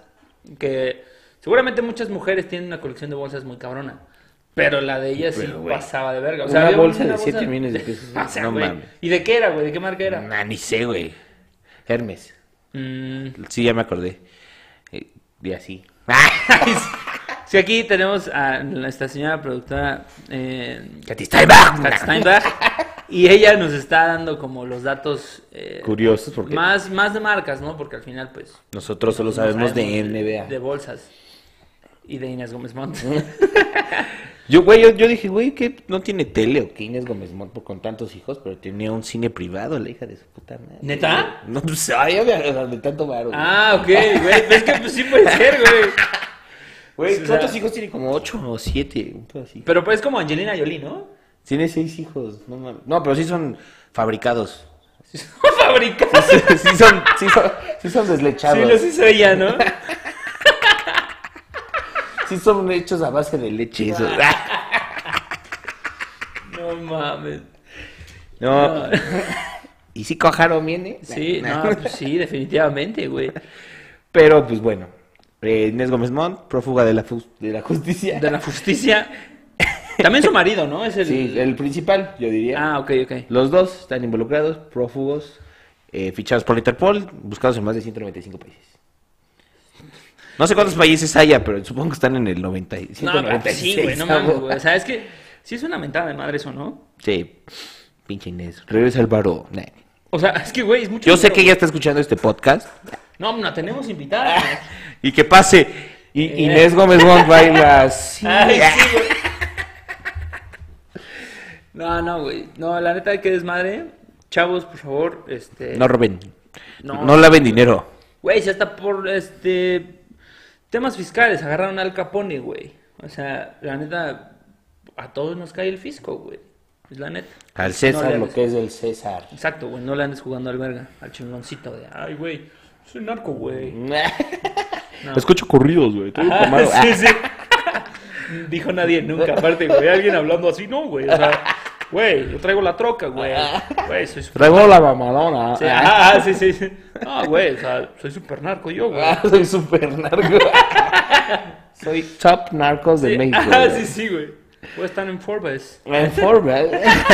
que seguramente muchas mujeres tienen una colección de bolsas muy cabrona, pero la de ella sí pasaba de verga. O una había bolsa una de 7 millones de pesos, O sea, no mames. ¿Y de qué era, güey? ¿De qué marca era? nah, ni sé, güey. Hermes. Mm, Sí, ya me acordé. Eh, y así. Sí, aquí tenemos a nuestra señora productora eh, Katy Steinbach. Kat Steinbach, y ella nos está dando como los datos eh, Curiosos porque más, más de marcas, ¿no? Porque al final, pues... nosotros solo sabemos de NBA. De bolsas. Y de Inés Gómez Montt. Yo, güey, yo, yo dije, güey, que no tiene tele o que Inés Gómez Montt con tantos hijos, pero tenía un cine privado, la hija de su puta madre. ¿Neta? No, pues, ay, de tanto varo. ah, ok, güey. Pero es que pues, sí puede ser, güey. güey, o sea- ¿cuántos hijos tiene? Como ocho o siete, así. Pero pues es como Angelina Jolie, ¿no? Tiene seis hijos, no mames. No, pero sí son fabricados. Fabricado. sí son, sí son, sí son deslechados. Sí, lo sí se veía, ¿no? Sí son hechos a base de leche. eso. No mames. No. ¿Y si cojaron viene? Sí, no, pues sí, definitivamente, güey. Pero, pues bueno. Eh, Inés Gómez Montt, prófuga de la, de la justicia. De la justicia. También su marido, ¿no? Es el... Sí, el principal, yo diría. Ah, ok, ok. Los dos están involucrados, prófugos, eh, fichados por la Interpol, buscados en más de 195 países. No sé cuántos países haya, pero supongo que están en el 90. y- No, 196, sí, güey, no mames, güey. O sea, es que sí es una mentada de madre eso, ¿no? Sí, pinche Inés. Regresa baro. Nah. O sea, es que, güey, es mucho Yo sé que ella está escuchando este podcast. No, no, tenemos invitada. güey. Y que pase. Y, Eh. Inés Gómez Montt baila así. Ay, sí, güey. No, no, güey. No, la neta, que desmadre. Chavos, por favor, este... No roben. No. No, laven dinero. Güey, si hasta por, este... Temas fiscales, agarraron al Capone, güey. O sea, la neta, a todos nos cae el fisco, güey. Es la neta. Al No César lo que es del César. Exacto, güey, no le andes jugando al verga, al chingoncito de, ay, güey, soy narco, güey. No. Escucho corridos, güey. Ajá, sí, sí. Dijo nadie nunca, aparte, güey, alguien hablando así, no, güey, o sea, güey, yo traigo la troca, güey, güey, soy super... Traigo la mamadona. Sí, ah, sí, sí, No, güey, o sea, soy super narco yo, güey. Ah, soy super narco. soy top narcos de Sí, México. ah, güey. sí, sí, güey. A estar en Forbes. En Forbes.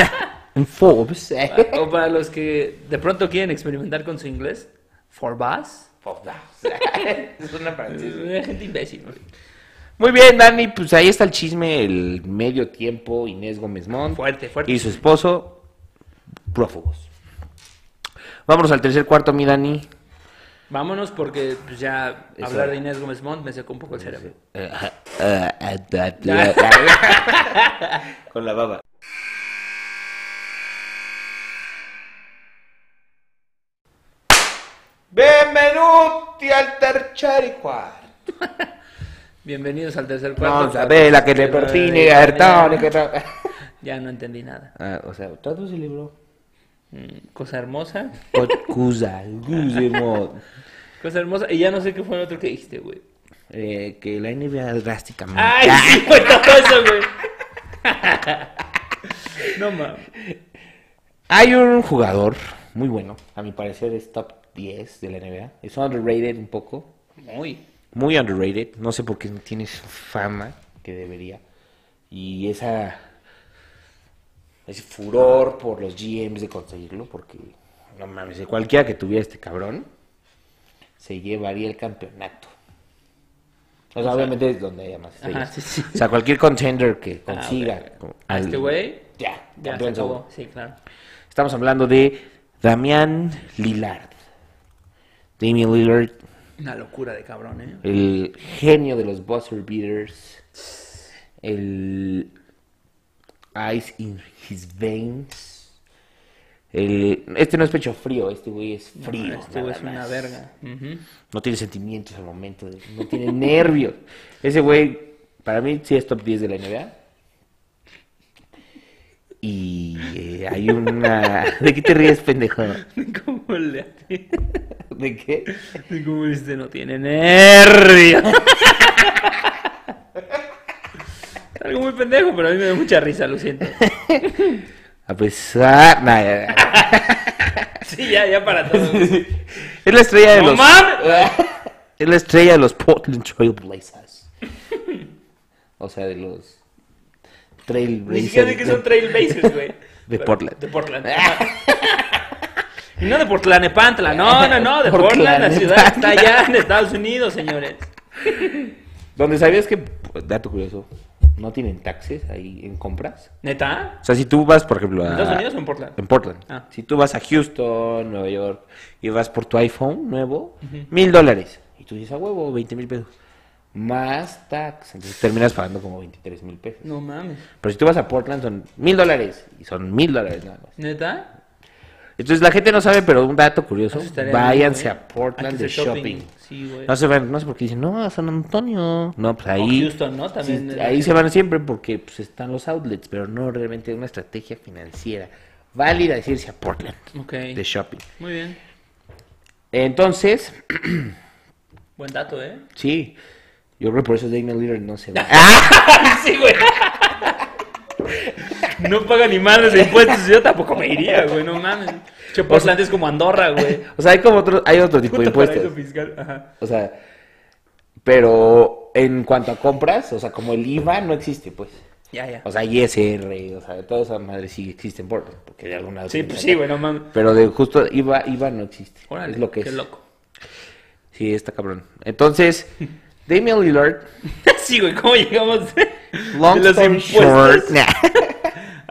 en Forbes. eh. O para los que de pronto quieren experimentar con su inglés, Forbes. es una francesa. Eh, Gente imbécil, güey. Muy bien, Dani, pues ahí está el chisme, el medio tiempo, Inés Gómez Montt Fuerte, fuerte. y su esposo, prófugos. Vámonos al tercer cuarto, mi Dani. Vámonos porque pues, ya Eso. hablar de Inés Gómez Montt me secó un poco el cerebro. Con la baba. Benvenuti al tercer cuarto. Bienvenidos al tercer cuarto. No, ve la que le que Ya no entendí nada. Ah, o sea, traduce el libro. Mm, cosa hermosa. Cosa, hermosa. Cosa hermosa. Y ya no sé qué fue el otro que dijiste, güey. Eh, que la NBA drásticamente. ¡Ay, sí, fue todo eso, güey! no mames. Hay un jugador muy bueno, a mi parecer es top 10 de la NBA. Es underrated un poco. Muy. Muy underrated. No sé por qué no tiene fama que debería. Y esa ese furor por los GMs de conseguirlo, porque no mames, cualquiera que tuviera este cabrón se llevaría el campeonato. O sea, obviamente es donde haya más estrellas. O sea, cualquier contender que ah, consiga. ¿A este güey? Ya, ya se acabó. Sí, claro. Estamos hablando de Damián Lillard. Damian Lillard. Una locura de cabrón, ¿eh? El genio de los buzzer beaters. El ice in his veins. El, este no es pecho frío, este güey es frío. este güey es una verga. No tiene sentimientos al momento, no tiene nervios. Ese güey, para mí, sí es top 10 de la NBA. Y eh, hay una... ¿De qué te ríes, pendejo? ¿Cómo le ¿De qué? De cómo este no tiene nervios. Algo muy pendejo, pero a mí me da mucha risa, lo siento. A pesar. Nah, ya, Sí, ya, ya para todo. Es la estrella de los. Es la estrella de los Portland Trail Blazers. O sea, de los. Trail Blazers. Ni siquiera que son Trail Blazers, güey. De Portland. De Portland. Y no de Portlanepantla, no, no, no, de Portland, la ciudad está allá en Estados Unidos, señores. Donde sabías que, dato curioso, no tienen taxes ahí en compras. ¿Neta? O sea, si tú vas, por ejemplo, a... ¿En Estados Unidos o en Portland? En Portland. Ah. Si tú vas a Houston, Nueva York, y vas por tu iPhone nuevo, mil dólares. Y tú dices, a huevo, 20 mil pesos. Más tax. Entonces terminas pagando como 23 mil pesos. No mames. Pero si tú vas a Portland son mil dólares. Y son mil dólares nada más. ¿Neta? Entonces la gente no sabe, pero un dato curioso, váyanse a Portland de shopping. no, se van, no sé por qué dicen, no, a San Antonio. No, pues ahí... Houston, ¿no? También ahí se van siempre porque pues, están los outlets, pero no realmente una estrategia financiera válida decirse a Portland de shopping. Muy bien. Entonces... Buen dato, ¿eh? Sí. Yo creo que por eso Damian Lillard no se va. sí, güey. no paga ni madres de impuestos. Yo tampoco me iría, güey, no mames. Che, Portland es como Andorra, güey. O sea, hay como otro, hay otro tipo de impuestos. O sea, pero en cuanto a compras, o sea, como el IVA no existe, pues. Ya, ya. O sea, ISR, o sea, todas esas madres sí existen por porque de alguna Sí, pues sí, güey, no mames. Pero de justo IVA, IVA no existe. Órale, es lo que qué es. loco. Sí, está cabrón. Entonces, Damian Lillard. sí, güey, ¿cómo llegamos? Long de los story short.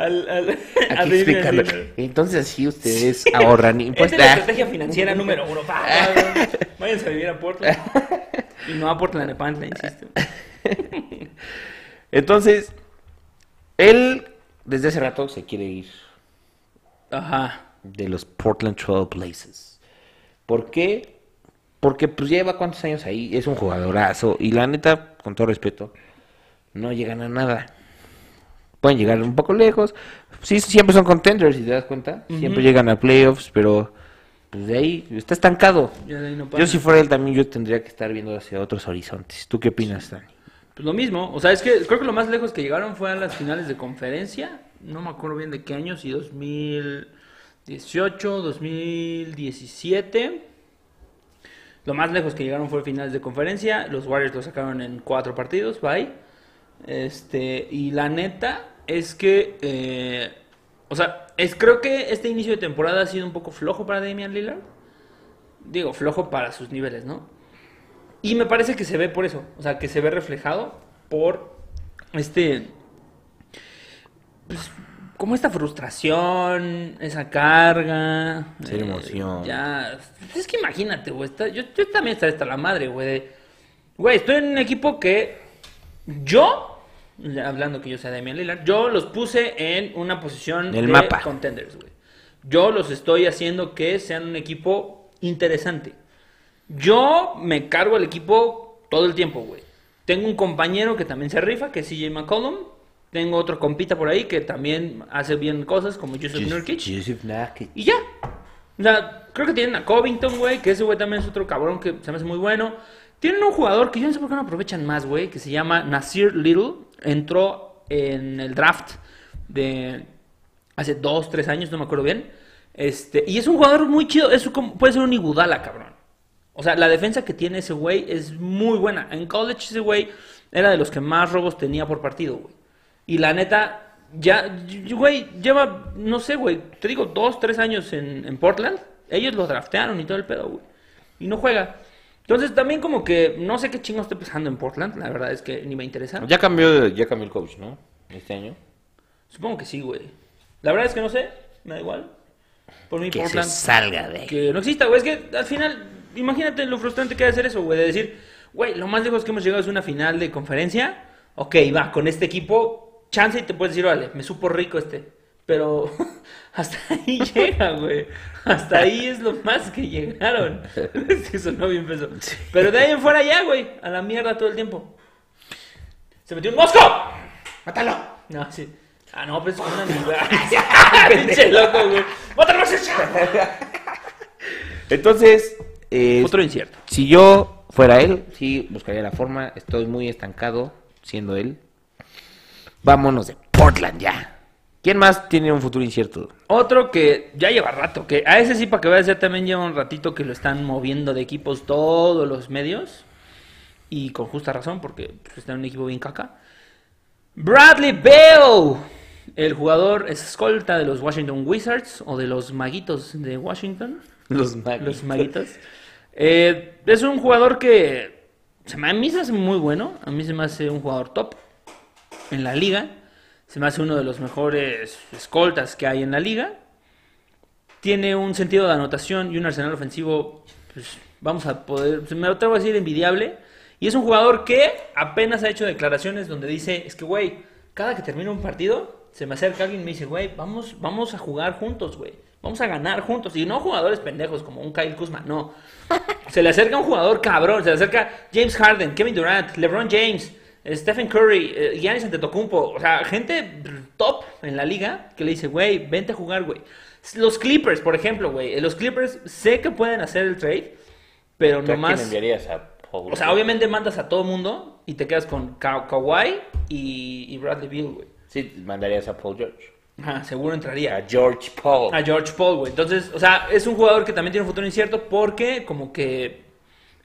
al, al, Entonces así ustedes ahorran impuestos. Esta es la estrategia financiera número uno. Váyanse a vivir a Portland. Y no a Portland de Pantla, insisto. Entonces, él desde hace rato se quiere ir. Ajá. De los Portland Trail Places. ¿Por qué? Porque pues lleva cuántos años ahí, es un jugadorazo. Y la neta, con todo respeto, no llegan a nada pueden llegar un poco lejos. Sí, siempre son contenders, si te das cuenta. Siempre llegan a playoffs, pero pues de ahí está estancado. yo si fuera él también yo tendría que estar viendo hacia otros horizontes. ¿Tú qué opinas, Dani? Pues lo mismo, o sea, es que creo que lo más lejos que llegaron fue a las finales de conferencia. No me acuerdo bien de qué año, si 2018, 2017. Lo más lejos que llegaron fue finales de conferencia. Los Warriors lo sacaron en cuatro partidos, bye. Este, y la neta, es que, eh, o sea, es, creo que este inicio de temporada ha sido un poco flojo para Damian Lillard. Digo, flojo para sus niveles, ¿no? Y me parece que se ve por eso, o sea, que se ve reflejado por este, pues, como esta frustración, esa carga. Esa emoción. Ya, es que imagínate, güey, yo, yo, también estaré hasta la madre, güey. Güey, estoy en un equipo que yo hablando que yo sea Damian Lillard, yo los puse en una posición de mapa. contenders, güey. Yo los estoy haciendo que sean un equipo interesante. Yo me cargo el equipo todo el tiempo, güey. Tengo un compañero que también se rifa, que es CJ McCollum. Tengo otro compita por ahí que también hace bien cosas, como Joseph Nurkic. Joseph Nurkic. Y ya. O sea, creo que tienen a Covington, güey, que ese güey también es otro cabrón que se me hace muy bueno. Tienen un jugador que yo no sé por qué no aprovechan más, güey, que se llama Nasir Little. Entró en el draft de hace dos, tres años, no me acuerdo bien. Este, y es un jugador muy chido, es puede ser un Igudala, cabrón. O sea, la defensa que tiene ese güey es muy buena. En college ese güey era de los que más robos tenía por partido, güey. Y la neta, ya, güey, lleva, no sé, güey, te digo, dos, tres años en, Portland. Ellos lo draftearon y todo el pedo, güey. Y no juega. Entonces también como que no sé qué chingo estoy pensando en Portland. La verdad es que ni me interesa. Ya cambió, ya cambió el coach, ¿no? Este año. Supongo que sí, güey. La verdad es que no sé. Me da igual. Por mi que Se salga de Que no exista, güey. Es que al final imagínate lo frustrante que es hacer eso, güey, de decir, güey, lo más lejos que hemos llegado es una final de conferencia. Ok, va, con este equipo, chance y te puedes decir, vale, me supo rico este. Pero hasta ahí llega, güey. Hasta ahí es lo más que llegaron. Eso no bien peso. Pero de ahí en fuera ya, güey. A la mierda todo el tiempo. Se metió un mosco. ¡Mátalo! No, sí. Ah, no, pues con una Pinche loco, güey. ¡Mátalo! Entonces, otro incierto. Si yo fuera él, sí buscaría la forma. Estoy muy estancado siendo él. Vámonos de Portland ya. ¿Quién más tiene un futuro incierto? Otro que ya lleva rato, que a ese sí para que vaya a ser también lleva un ratito que lo están moviendo de equipos todos los medios. Y con justa razón, porque pues, está en un equipo bien caca. Bradley Bell. El jugador es escolta de los Washington Wizards o de los maguitos de Washington. Los maguitos. Los maguitos. Eh, es un jugador que se me, a mí se me hace muy bueno. A mí se me hace un jugador top en la liga. Se me hace uno de los mejores escoltas que hay en la liga. Tiene un sentido de anotación y un arsenal ofensivo, pues vamos a poder, me atrevo a decir envidiable. Y es un jugador que apenas ha hecho declaraciones donde dice, es que, güey, cada que termina un partido, se me acerca alguien y me dice, güey, vamos, vamos a jugar juntos, güey. Vamos a ganar juntos. Y no jugadores pendejos como un Kyle Kuzma, no. Se le acerca un jugador cabrón. Se le acerca James Harden, Kevin Durant, LeBron James, Stephen Curry, eh, Giannis Antetokounmpo. O sea, gente top en la liga que le dice, güey, vente a jugar, güey. Los Clippers, por ejemplo, güey. Los Clippers sé que pueden hacer el trade, pero nomás... ¿Quién enviarías a Paul O sea, obviamente mandas a todo mundo y te quedas con Ka Kawhi y, y Bradley Beal, güey. Sí, mandarías a Paul George. Ajá, seguro entraría. A George Paul. A George Paul, güey. Entonces, o sea, es un jugador que también tiene un futuro incierto porque como que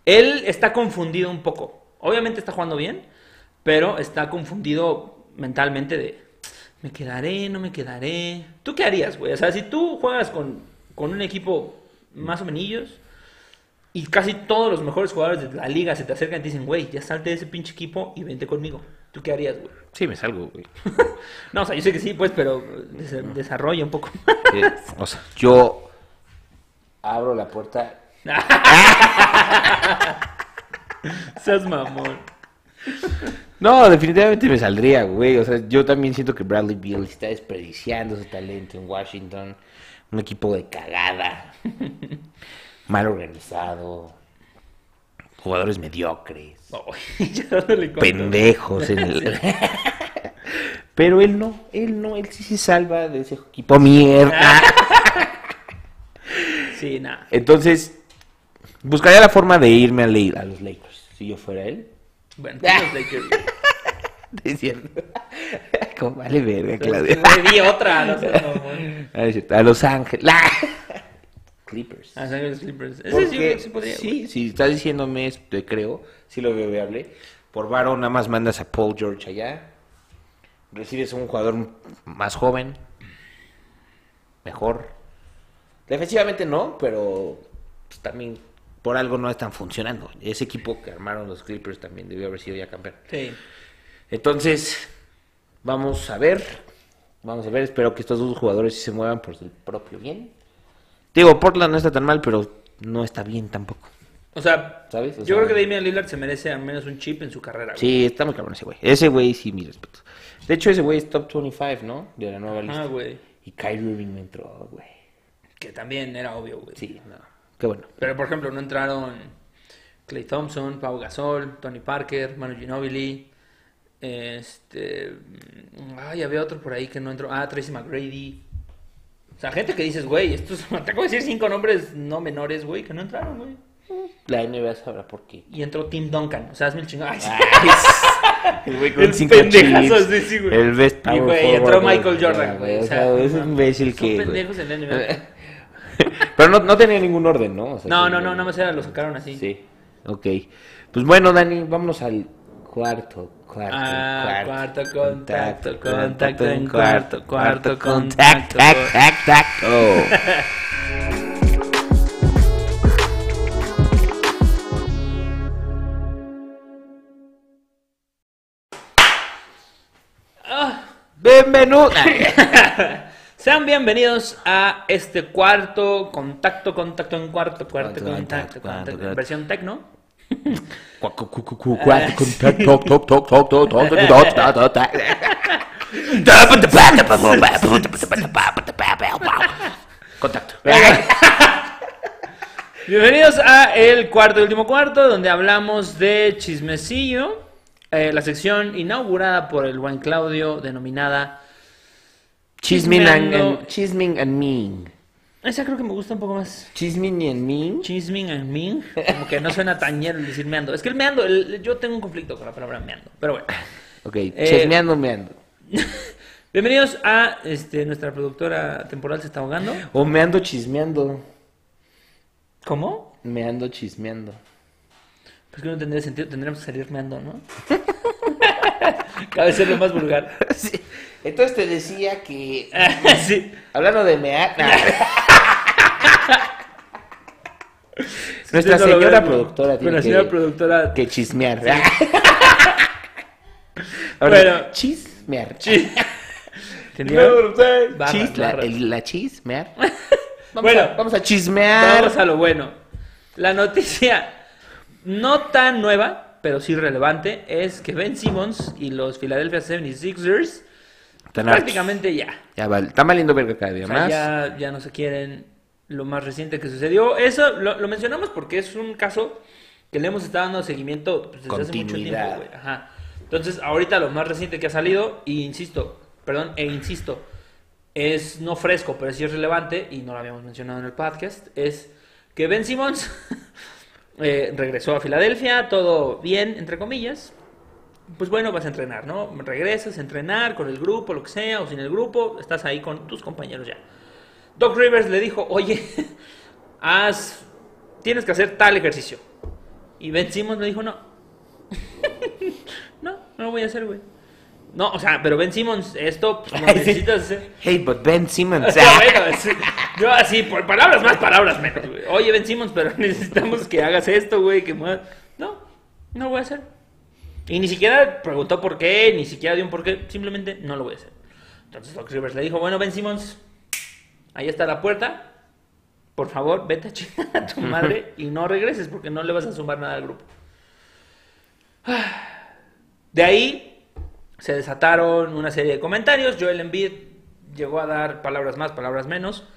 él está confundido un poco. Obviamente está jugando bien, pero está confundido mentalmente de me quedaré, no me quedaré. ¿Tú qué harías, güey? O sea, si tú juegas con, con un equipo más o menos y casi todos los mejores jugadores de la liga se te acercan y te dicen, güey, ya salte de ese pinche equipo y vente conmigo. ¿Tú qué harías, güey? Sí, me salgo, güey. no, o sea, yo sé que sí, pues, pero desarrolla un poco o sea, yo abro la puerta. Seas mamón. No, definitivamente me saldría, güey. O sea, yo también siento que Bradley Beal está desperdiciando su talento en Washington. Un equipo de cagada. mal organizado. Jugadores mediocres. pendejos. En el... Pero él no, él no, él sí se salva de ese equipo mierda. sí, nada. Entonces, buscaría la forma de irme a, a los Lakers, si yo fuera él. Bueno, los Lakers. Diciendo. Como vale verga, Claudia. Le di otra, no sé, A Los Ángeles. Clippers. Ah, los Clippers. Ese sí, podría, sí, si estás diciéndome esto, creo, sí lo veo viable. Por Varo nada más mandas a Paul George allá. Recibes un jugador más joven, mejor. Defensivamente no, pero pues, también por algo no están funcionando. Ese equipo que armaron los Clippers también debió haber sido ya campeón. Sí. Entonces, vamos a ver. Vamos a ver. Espero que estos dos jugadores se muevan por su propio bien. Digo, Portland no está tan mal, pero no está bien tampoco. O sea, ¿sabes? yo creo que Damian Lillard se merece al menos un chip en su carrera. Sí, está muy cabrón ese güey. Ese güey sí, mi respeto. De hecho, ese güey es top 25, ¿no? De la nueva lista. Ah, güey. Y Kyrie Irving entró, güey. Que también era obvio, güey. Sí, no. Qué bueno. Pero, por ejemplo, no entraron Clay Thompson, Pau Gasol, Tony Parker, Manu Ginobili. Este. Ay, había otro por ahí que no entró. Ah, Tracy McGrady. O sea, gente que dices, güey, estos. Te acabo de decir cinco nombres no menores, güey, que no entraron, güey. La NBA sabrá por qué. Y entró Tim Duncan. O sea, hazme el chingón. Ay, el güey con cinco pendejazos, sí, sí, güey. El best Y, güey, entró Michael Jordan, güey. O sea, es un imbécil son que... pendejos en la NBA. Pero no, no tenía ningún orden, ¿no? O sea, No, no, no, nada más era, lo sacaron así. Sí, ok. Pues bueno, Dani, vámonos al cuarto, cuarto, Ah, cuarto. cuarto contacto, contacto en cuarto, cuarto contacto. tac, tac, tacto. Bienvenido. Sean bienvenidos a este cuarto contacto, contacto en cuarto, cuarto contacto, contacto, versión tecno. Contacto. Bienvenidos a el cuarto y último cuarto, donde hablamos de chismecillo, la sección inaugurada por el buen Claudio, denominada Chismin and, and- chismin and mean. Esa creo que me gusta un poco más. Chismin and mean. Chisming and mean, como que no suena tan el decir meando. Es que el meando, el- yo tengo un conflicto con la palabra meando, pero bueno. Ok, chismeando, meando. Bienvenidos a este, nuestra productora temporal se está ahogando. O me ando chismeando. ¿Cómo? Me ando chismeando. Pues que no tendría sentido, tendríamos que salir meando, ¿no? Cabe ser lo más vulgar. Sí. Entonces te decía que. sí. Hablando de mear. Nuestra señora productora tiene señora que, productora. que chismear. Bueno. Ahora, chismear. Sí. Tendría- Barras, Chis, la, el- la chismear. Vamos, Bueno. a, vamos a chismear. Vamos a lo bueno. La noticia no tan nueva, pero sí relevante, es que Ben Simmons y los Philadelphia 76ers Están hartos. prácticamente ya. Ya vale. Está valiendo verga cada día O sea, más. ya, ya no se quieren. Lo más reciente que sucedió, eso lo, lo mencionamos porque es un caso que le hemos estado dando seguimiento pues, desde hace mucho tiempo. güey. Ajá. Entonces, ahorita lo más reciente que ha salido, y insisto, perdón, e insisto, es no fresco, pero sí es relevante, y no lo habíamos mencionado en el podcast, es que Ben Simmons eh, regresó a Filadelfia, todo bien, entre comillas. Pues bueno, vas a entrenar, ¿no? Regresas a entrenar con el grupo, lo que sea, o sin el grupo, estás ahí con tus compañeros ya. Doc Rivers le dijo, oye, haz, tienes que hacer tal ejercicio. Y Ben Simmons le dijo, no. no, no lo voy a hacer, güey. No, o sea, pero Ben Simmons, esto pues, lo necesitas hacer. Hey, but Ben Simmons. Sí, yo así, por palabras más, palabras menos, güey. Oye, Ben Simmons, pero necesitamos que hagas esto, güey, que más... No, no lo voy a hacer. Y ni siquiera preguntó por qué, ni siquiera dio un por qué, simplemente no lo voy a hacer. Entonces Doc Rivers le dijo, bueno, Ben Simmons, ahí está la puerta, por favor, vete a chingar a tu madre y no regreses porque no le vas a sumar nada al grupo. De ahí se desataron una serie de comentarios. Joel Embiid llegó a dar palabras más, palabras menos.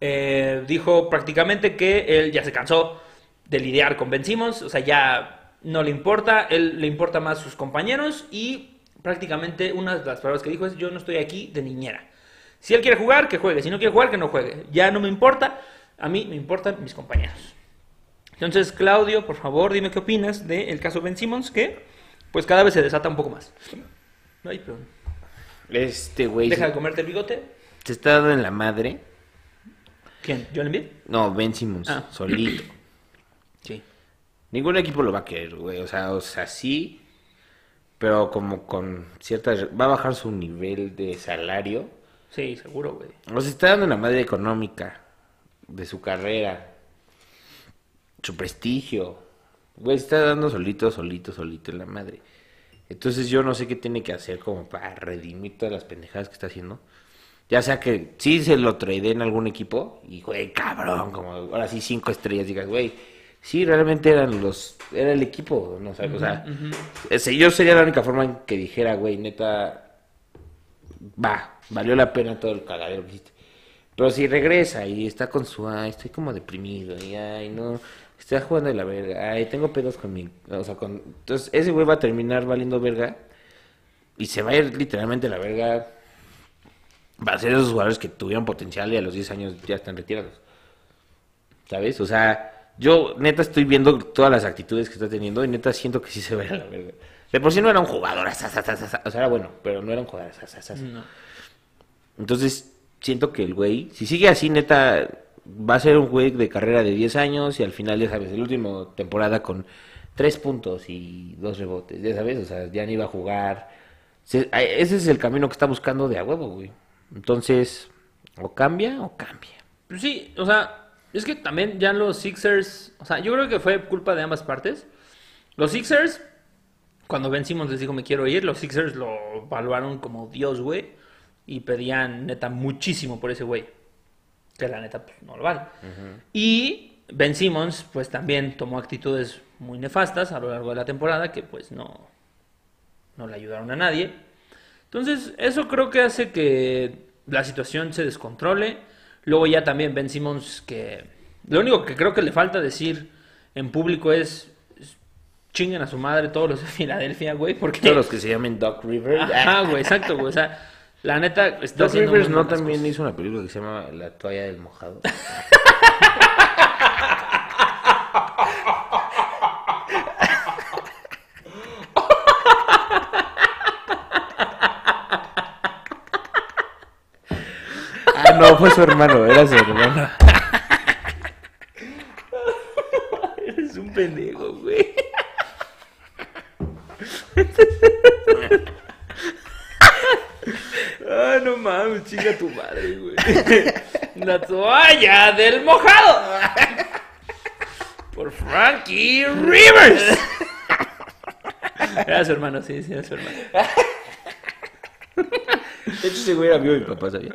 Eh, dijo prácticamente que él ya se cansó de lidiar con Ben Simmons, o sea, ya no le importa, él le importa más sus compañeros y prácticamente una de las palabras que dijo es yo no estoy aquí de niñera. Si él quiere jugar, que juegue, si no quiere jugar, que no juegue. Ya no me importa, a mí me importan mis compañeros. Entonces, Claudio, por favor, dime qué opinas del caso Ben Simmons, que pues cada vez se desata un poco más. Ay, perdón. Este güey Deja de comerte el bigote. se está dando en la madre. ¿Quién? ¿Joel Embiid? No, Ben Simmons, Ah. solito. Ningún equipo lo va a querer, güey. O sea, o sea, sí. Pero como con ciertas... Va a bajar su nivel de salario. Sí, seguro, güey. O se está dando la madre económica de su carrera. Su prestigio. Güey, se está dando solito, solito, solito en la madre. Entonces yo no sé qué tiene que hacer como para redimir todas las pendejadas que está haciendo. Ya sea que sí se lo traide en algún equipo y, güey, cabrón, como ahora sí cinco estrellas, digas, güey, sí, realmente eran los, era el equipo, no sé, o sea, ese- yo sería la única forma en que dijera, güey, neta, va, valió la pena todo el cagadero que hiciste. Pero si regresa y está con su, ay, estoy como deprimido, y ay, no, está jugando de la verga, ay, tengo pedos con mi, o sea, con, entonces ese güey va a terminar valiendo verga y se va a ir literalmente la verga, va a ser esos jugadores que tuvieron potencial y a los 10 años ya están retirados, ¿sabes? O sea, yo neta estoy viendo todas las actitudes que está teniendo y neta siento que sí se a a la verga. De por sí no era un jugador, o sea, era bueno, pero no era un jugador. Entonces, siento que el güey, si sigue así, neta, va a ser un güey de carrera de 10 años y al final, ya sabes, el último temporada con 3 puntos y 2 rebotes, ya sabes, o sea, ya ni iba a jugar. ese es el camino que está buscando de a huevo, güey. Entonces, o cambia o cambia. Pues sí, o sea, es que también ya los Sixers, o sea, yo creo que fue culpa de ambas partes. Los Sixers cuando Ben Simmons les dijo me quiero ir, los Sixers lo evaluaron como Dios, güey. Y pedían neta muchísimo por ese güey. Que la neta pues, no lo vale. Y Ben Simmons pues también tomó actitudes muy nefastas a lo largo de la temporada que pues no, no le ayudaron a nadie. Entonces eso creo que hace que la situación se descontrole. Luego ya también Ben Simmons que... Lo único que creo que le falta decir en público es chinguen a su madre todos los de Filadelfia, güey, porque... Todos los que se llamen Doc Rivers. Ajá, güey, exacto, güey, o sea, la neta está Doc Rivers no también hizo una película que se llama La toalla del mojado. no, fue su hermano, era su hermano. Eres un pendejo, güey. ah, no mames, chinga tu madre, güey. La toalla del mojado. Por Frankie Rivers. Era su hermano, sí, sí, era su hermano. De hecho, ese güey era mío mi papá, ¿sabía?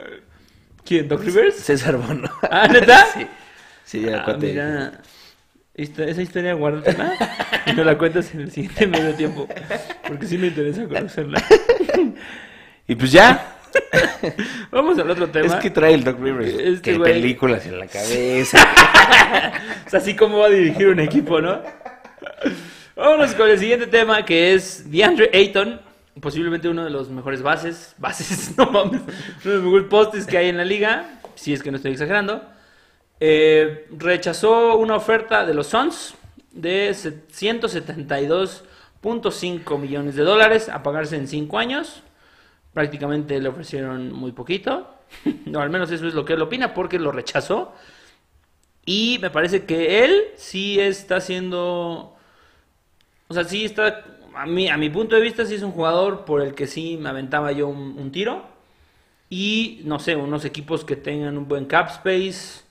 ¿Quién? ¿Doc Rivers? César Bono. ¿Ah, neta? Sí. Sí, era ah, mira. Esa historia guárdatela y no la cuentas en el siguiente medio tiempo. Porque sí me interesa conocerla. y pues ya. Vamos al otro tema. Es que trae el Doc Rivers. Este películas en la cabeza. es así como va a dirigir un equipo, ¿no? Vámonos con el siguiente tema que es DeAndre Ayton. Posiblemente uno de los mejores bases. Bases, no mames. Uno de los mejores postes que hay en la liga. Si es que no estoy exagerando. Eh, rechazó una oferta de los Suns de 172.5 millones de dólares a pagarse en 5 años. Prácticamente le ofrecieron muy poquito. no, al menos eso es lo que él opina porque lo rechazó. Y me parece que él sí está haciendo... O sea, sí está... A mi, a mi punto de vista sí es un jugador por el que sí me aventaba yo un, un tiro. Y no sé, unos equipos que tengan un buen cap space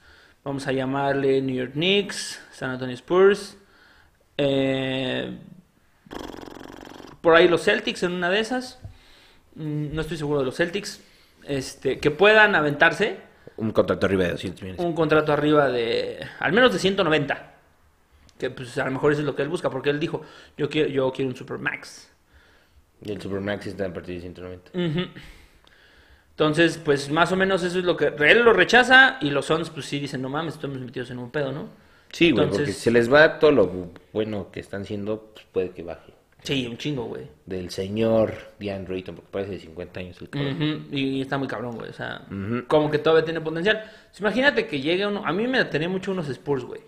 Vamos a llamarle New York Knicks, San Antonio Spurs. Eh, por ahí los Celtics en una de esas. Mm, no estoy seguro de los Celtics. Este, que puedan aventarse. Un contrato arriba de 200 millones. Un contrato arriba de. Al menos de 190. Que pues a lo mejor eso es lo que él busca. Porque él dijo: Yo quiero, yo quiero un Supermax. Y el Supermax está a partir de 190. Entonces, pues más o menos eso es lo que él lo rechaza y los Sons pues sí dicen, no mames, estamos metidos en un pedo, ¿no? Sí, güey, porque se les va todo lo bueno que están haciendo, pues puede que baje. Sí, un chingo, güey. Del señor Diane Rayton, porque parece de 50 años el cabrón. Y está muy cabrón, güey. O sea, como que todavía tiene potencial. imagínate que llegue uno. A mí me tenía mucho unos Spurs, güey.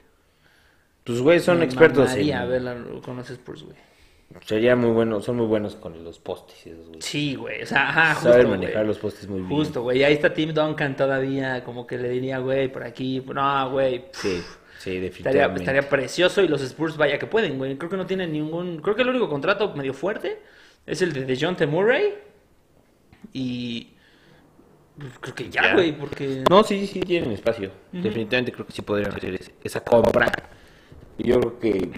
Tus güeyes son expertos en. verla con los Spurs, güey. Sería muy bueno, son muy buenos con los postes. Güey. Sí, güey. O sea, ajá, justo, Saben manejar los postes muy bien. Justo, güey. Ahí está Tim Duncan todavía, como que le diría, güey, por aquí. No, güey. Sí, sí, definitivamente. Estaría, precioso y los Spurs, vaya que pueden, güey. Creo que no tienen ningún. Creo que el único contrato medio fuerte es el de John Murray. Y. Creo que ya, güey, porque. No, sí, sí, tienen espacio. Definitivamente creo que sí podrían hacer esa compra. Yo creo que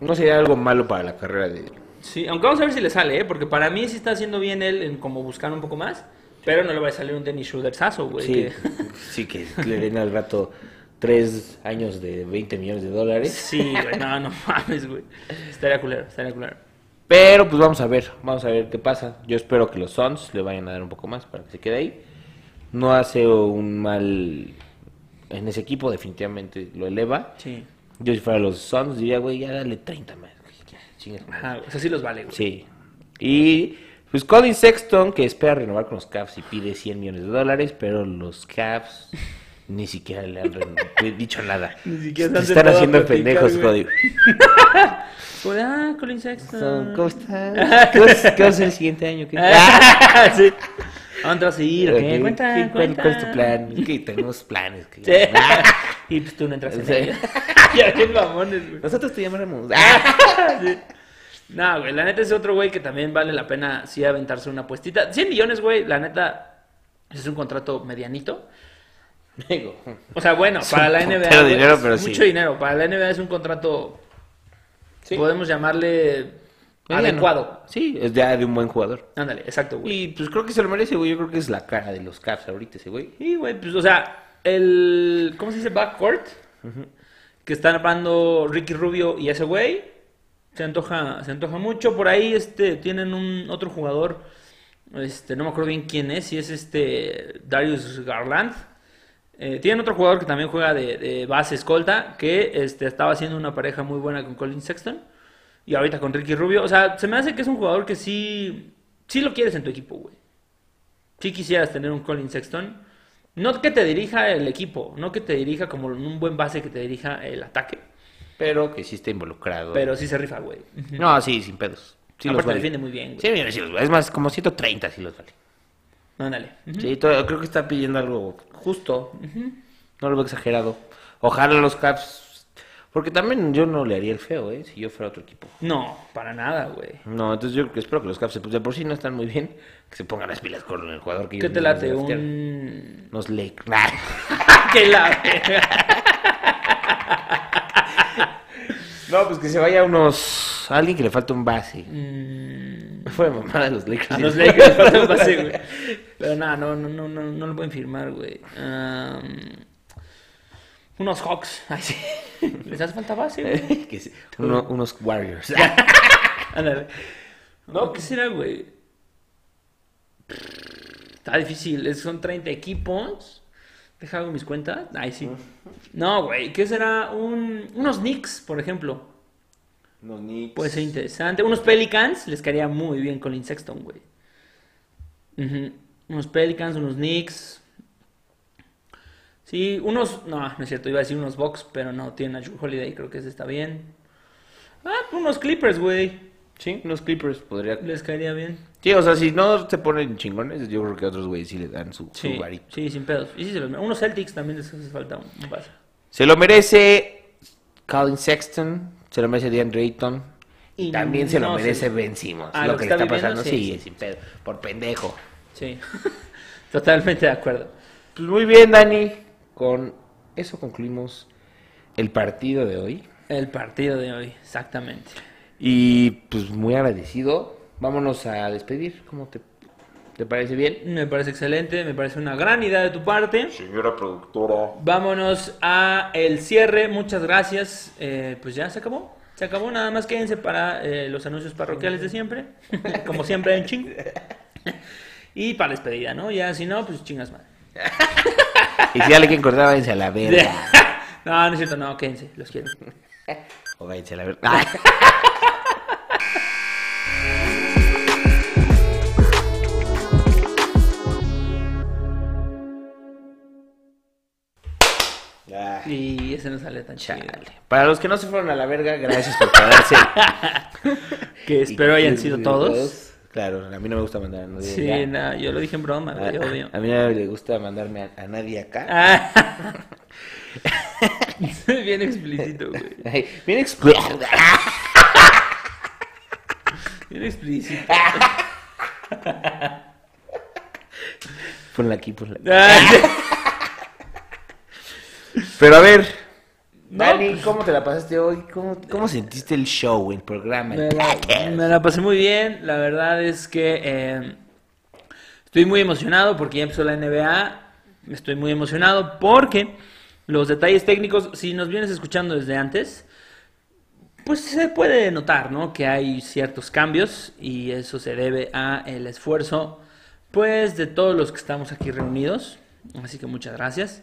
no sería algo malo para la carrera de Sí, aunque vamos a ver si le sale, ¿eh? Porque para mí sí está haciendo bien él en como buscar un poco más. Pero no le va a salir un Dennis Schroedersazo, güey. Sí, que... sí, que le den al rato tres años de 20 millones de dólares. Sí, güey, no, no mames, güey. Estaría culero, estaría culero. Pero pues vamos a ver, vamos a ver qué pasa. Yo espero que los Suns le vayan a dar un poco más para que se quede ahí. no hace un mal en ese equipo, definitivamente lo eleva. Sí. Yo si fuera los Suns diría, güey, ya dale 30 más. Ajá, o sea, sí los vale, güey. Sí. Y pues Colin Sexton, que espera renovar con los Cavs y pide 100 millones de dólares, pero los Cavs ni siquiera le han dicho nada. Ni siquiera están haciendo pendejos, Cody. ah, Colin Sexton. ¿Cómo estás? ¿Qué vas, a hacer el siguiente año? ¿Qué? sí. ¿A dónde vas a ir? Cuenta, ¿Cuál, ¿Cuál, es tu plan? Que tenemos planes. Que... Sí. y pues tú no entras en ellos. ya, qué mamones, güey. Nosotros te llamaremos. sí. No, güey, la neta es otro güey que también vale la pena sí aventarse una puestita. 100 millones, güey, la neta es un contrato medianito. O sea, bueno, para la NBA. dinero, pero mucho dinero. Para la NBA es un contrato. Podemos llamarle adecuado. Sí, es ya de un buen jugador. Ándale, exacto, güey. Y pues creo que se lo merece, güey. Yo creo que es la cara de los Caps ahorita ese güey. Sí, güey, pues o sea, el. ¿Cómo se dice? Backcourt. Que están armando Ricky Rubio y ese güey. Se antoja, se antoja mucho. Por ahí este, tienen un otro jugador. Este, no me acuerdo bien quién es. Si es este Darius Garland eh, tienen otro jugador que también juega de, base escolta, que este, estaba haciendo una pareja muy buena con Colin Sexton. Y ahorita con Ricky Rubio. O sea, se me hace que es un jugador que sí, sí lo quieres en tu equipo, güey. Sí quisieras tener un Colin Sexton. No que te dirija el equipo, no que te dirija como un buen base que te dirija el ataque. Pero que sí esté involucrado. Pero sí se rifa, güey. No, sí, sin pedos. Sí Aparte los defiende muy bien, güey. Sí, sí Es más, como 130 sí los vale. Ándale. Sí, creo que está pidiendo algo justo. No lo veo exagerado. Ojalá los Caps. Porque también yo no le haría el feo, ¿eh? Si yo fuera otro equipo. No, para nada, güey. No, entonces yo espero que los Caps, pues de por sí no están muy bien, que se pongan las pilas con el jugador que ¿Qué te late? Un... Unos Lakers. ¡Qué la No, pues que se vaya unos. A alguien que le falta un base. Mm. Fue mamada de los Lakers. A los Lakers le falta un base, güey. Pero nada, no, no, no, no, no lo pueden firmar, güey. Unos Hawks. Ay, sí. Les hace falta base, güey. unos Warriors. Ándale. no, ¿qué será, güey? Está difícil. Son 30 equipos. Deja hago mis cuentas. Ay, sí. No, güey. ¿Qué será? Un, unos Knicks, por ejemplo. Unos Knicks. Puede ser interesante. Unos Pelicans les caería muy bien con Sexton, güey. Unos Pelicans, unos Knicks. Sí, unos. No, no es cierto. Iba a decir unos Bucks, pero no. Tienen a Drew Holiday. Creo que ese está bien. Ah, unos Clippers, güey. Sí, unos Clippers podría. Les caería bien. Sí, o sea, si no se ponen chingones, yo creo que otros güeyes sí le dan su, sí, Sí, sin pedos. Y sí se los... Unos Celtics también les hace falta un, un Se lo merece Colin Sexton, se lo merece DeAndre Ayton. Y también se lo merece Ben Simmons. Ah, lo, que, le está pasando, sí, sin pedo. Por pendejo. Sí, totalmente de acuerdo. Pues muy bien, Dani. Con eso concluimos el partido de hoy. El partido de hoy, exactamente. Y pues muy agradecido. Vámonos a despedir. ¿Cómo te, te parece bien? Me parece excelente, me parece una gran idea de tu parte. Señora productora. Vámonos a el cierre. Muchas gracias. Eh, pues ya se acabó. Se acabó, nada más quédense para eh, los anuncios parroquiales de siempre. Como siempre en ching. y para la despedida, ¿no? Ya si no, pues chingas mal. y si alguien cortaba, váyanse a la verga. no, no es cierto, no, quédense, los quiero. o váyanse a la verga. Y ese no sale tan Chale. Para los que no se fueron a la verga, gracias por quedarse. que espero hayan sido todos. Claro, a mí no me gusta mandar a nadie. Sí, nada, yo lo dije en broma, a, yo A mí no me gusta mandarme a, nadie acá. Ah. bien explícito, güey. bien explícito. bien explícito. ponla aquí, ponla aquí. Ah, pero a ver, Dani, ¿cómo te la pasaste hoy? ¿Cómo, sentiste el show, el programa? Me la, pasé muy bien. La verdad es que eh, estoy muy emocionado porque ya empezó la NBA. Estoy muy emocionado porque los detalles técnicos, si nos vienes escuchando desde antes, pues se puede notar, ¿no? Que hay ciertos cambios y eso se debe a el esfuerzo, pues, de todos los que estamos aquí reunidos. Así que muchas gracias.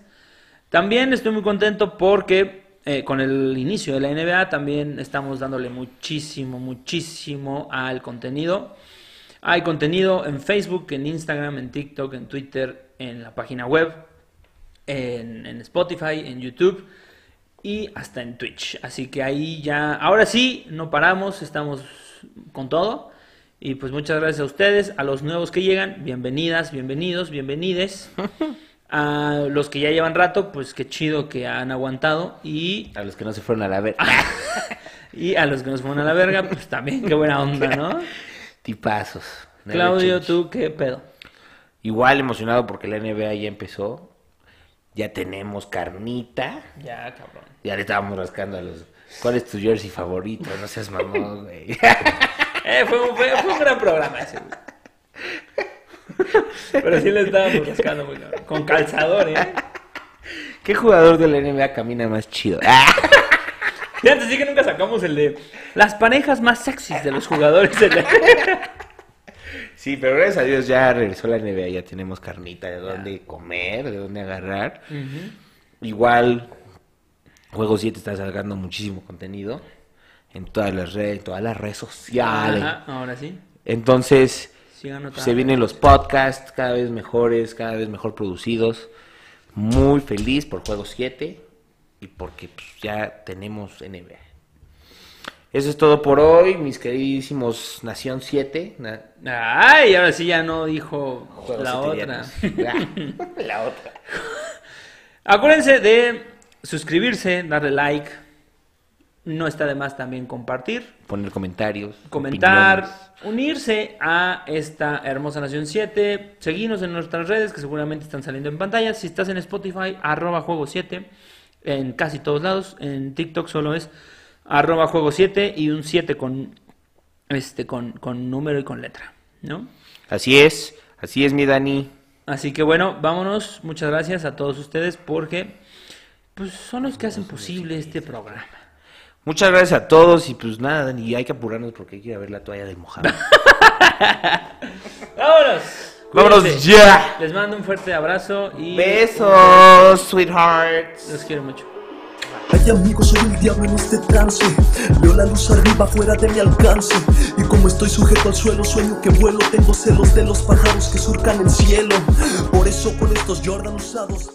También estoy muy contento porque eh, con el inicio de la NBA también estamos dándole muchísimo, muchísimo al contenido. Hay contenido en Facebook, en Instagram, en TikTok, en Twitter, en la página web, en, en Spotify, en YouTube y hasta en Twitch. Así que ahí ya, ahora sí, no paramos, estamos con todo. Y pues muchas gracias a ustedes, a los nuevos que llegan, bienvenidas, bienvenidos, bienvenides. A los que ya llevan rato, pues qué chido que han aguantado. Y a los que no se fueron a la verga. y a los que no se fueron a la verga, pues también qué buena onda, ¿no? Tipazos. Claudio, ¿tú qué pedo? Igual emocionado porque la NBA ya empezó. Ya tenemos carnita. Ya, cabrón. Ya le estábamos rascando a los... ¿Cuál es tu jersey favorito? No seas mamón, güey. eh, fue, un, fue, un gran programa ese, güey. Pero sí le estábamos rascando muy cabrón. Con calzador, ¿eh? ¿Qué jugador de la NBA camina más chido? Fíjate, sí que nunca sacamos el de las parejas más sexys de los jugadores de la Sí, pero gracias a Dios ya regresó la NBA, ya tenemos carnita de dónde comer, de dónde agarrar. Igual, Juego 7 está sacando muchísimo contenido en todas las redes, en todas las redes sociales. ahora sí. Entonces, se vienen los podcasts cada vez mejores, cada vez mejor producidos. Muy feliz por Juego 7 y porque pues, ya tenemos NBA. Eso es todo por hoy, mis queridísimos Nación 7. Ay, ahora sí ya no dijo la otra. la otra. Acuérdense de suscribirse, darle like. No está de más también compartir. Poner comentarios. Comentar. Unirse a esta hermosa Nación 7. Seguirnos en nuestras redes que seguramente están saliendo en pantalla. Si estás en Spotify, arroba juego 7. En casi todos lados. En TikTok solo es arroba juego 7 y un 7 con, este, con, con número y con letra, ¿no? Así es, así es mi Dani. Así que bueno, vámonos. Muchas gracias a todos ustedes porque pues, son los que hacen posible este programa. Muchas gracias a todos y pues nada, Dani, hay que apurarnos porque hay que ir a ver la toalla del mojado. ¡Vámonos! ¡Vámonos ya! Les mando un fuerte abrazo y... Besos, sweethearts. Los quiero mucho. Ay amigo, soy el diablo en este trance Veo la luz arriba fuera de mi alcance Y como estoy sujeto al suelo, sueño que vuelo Tengo celos de los pájaros que surcan el cielo Por eso con estos Jordan usados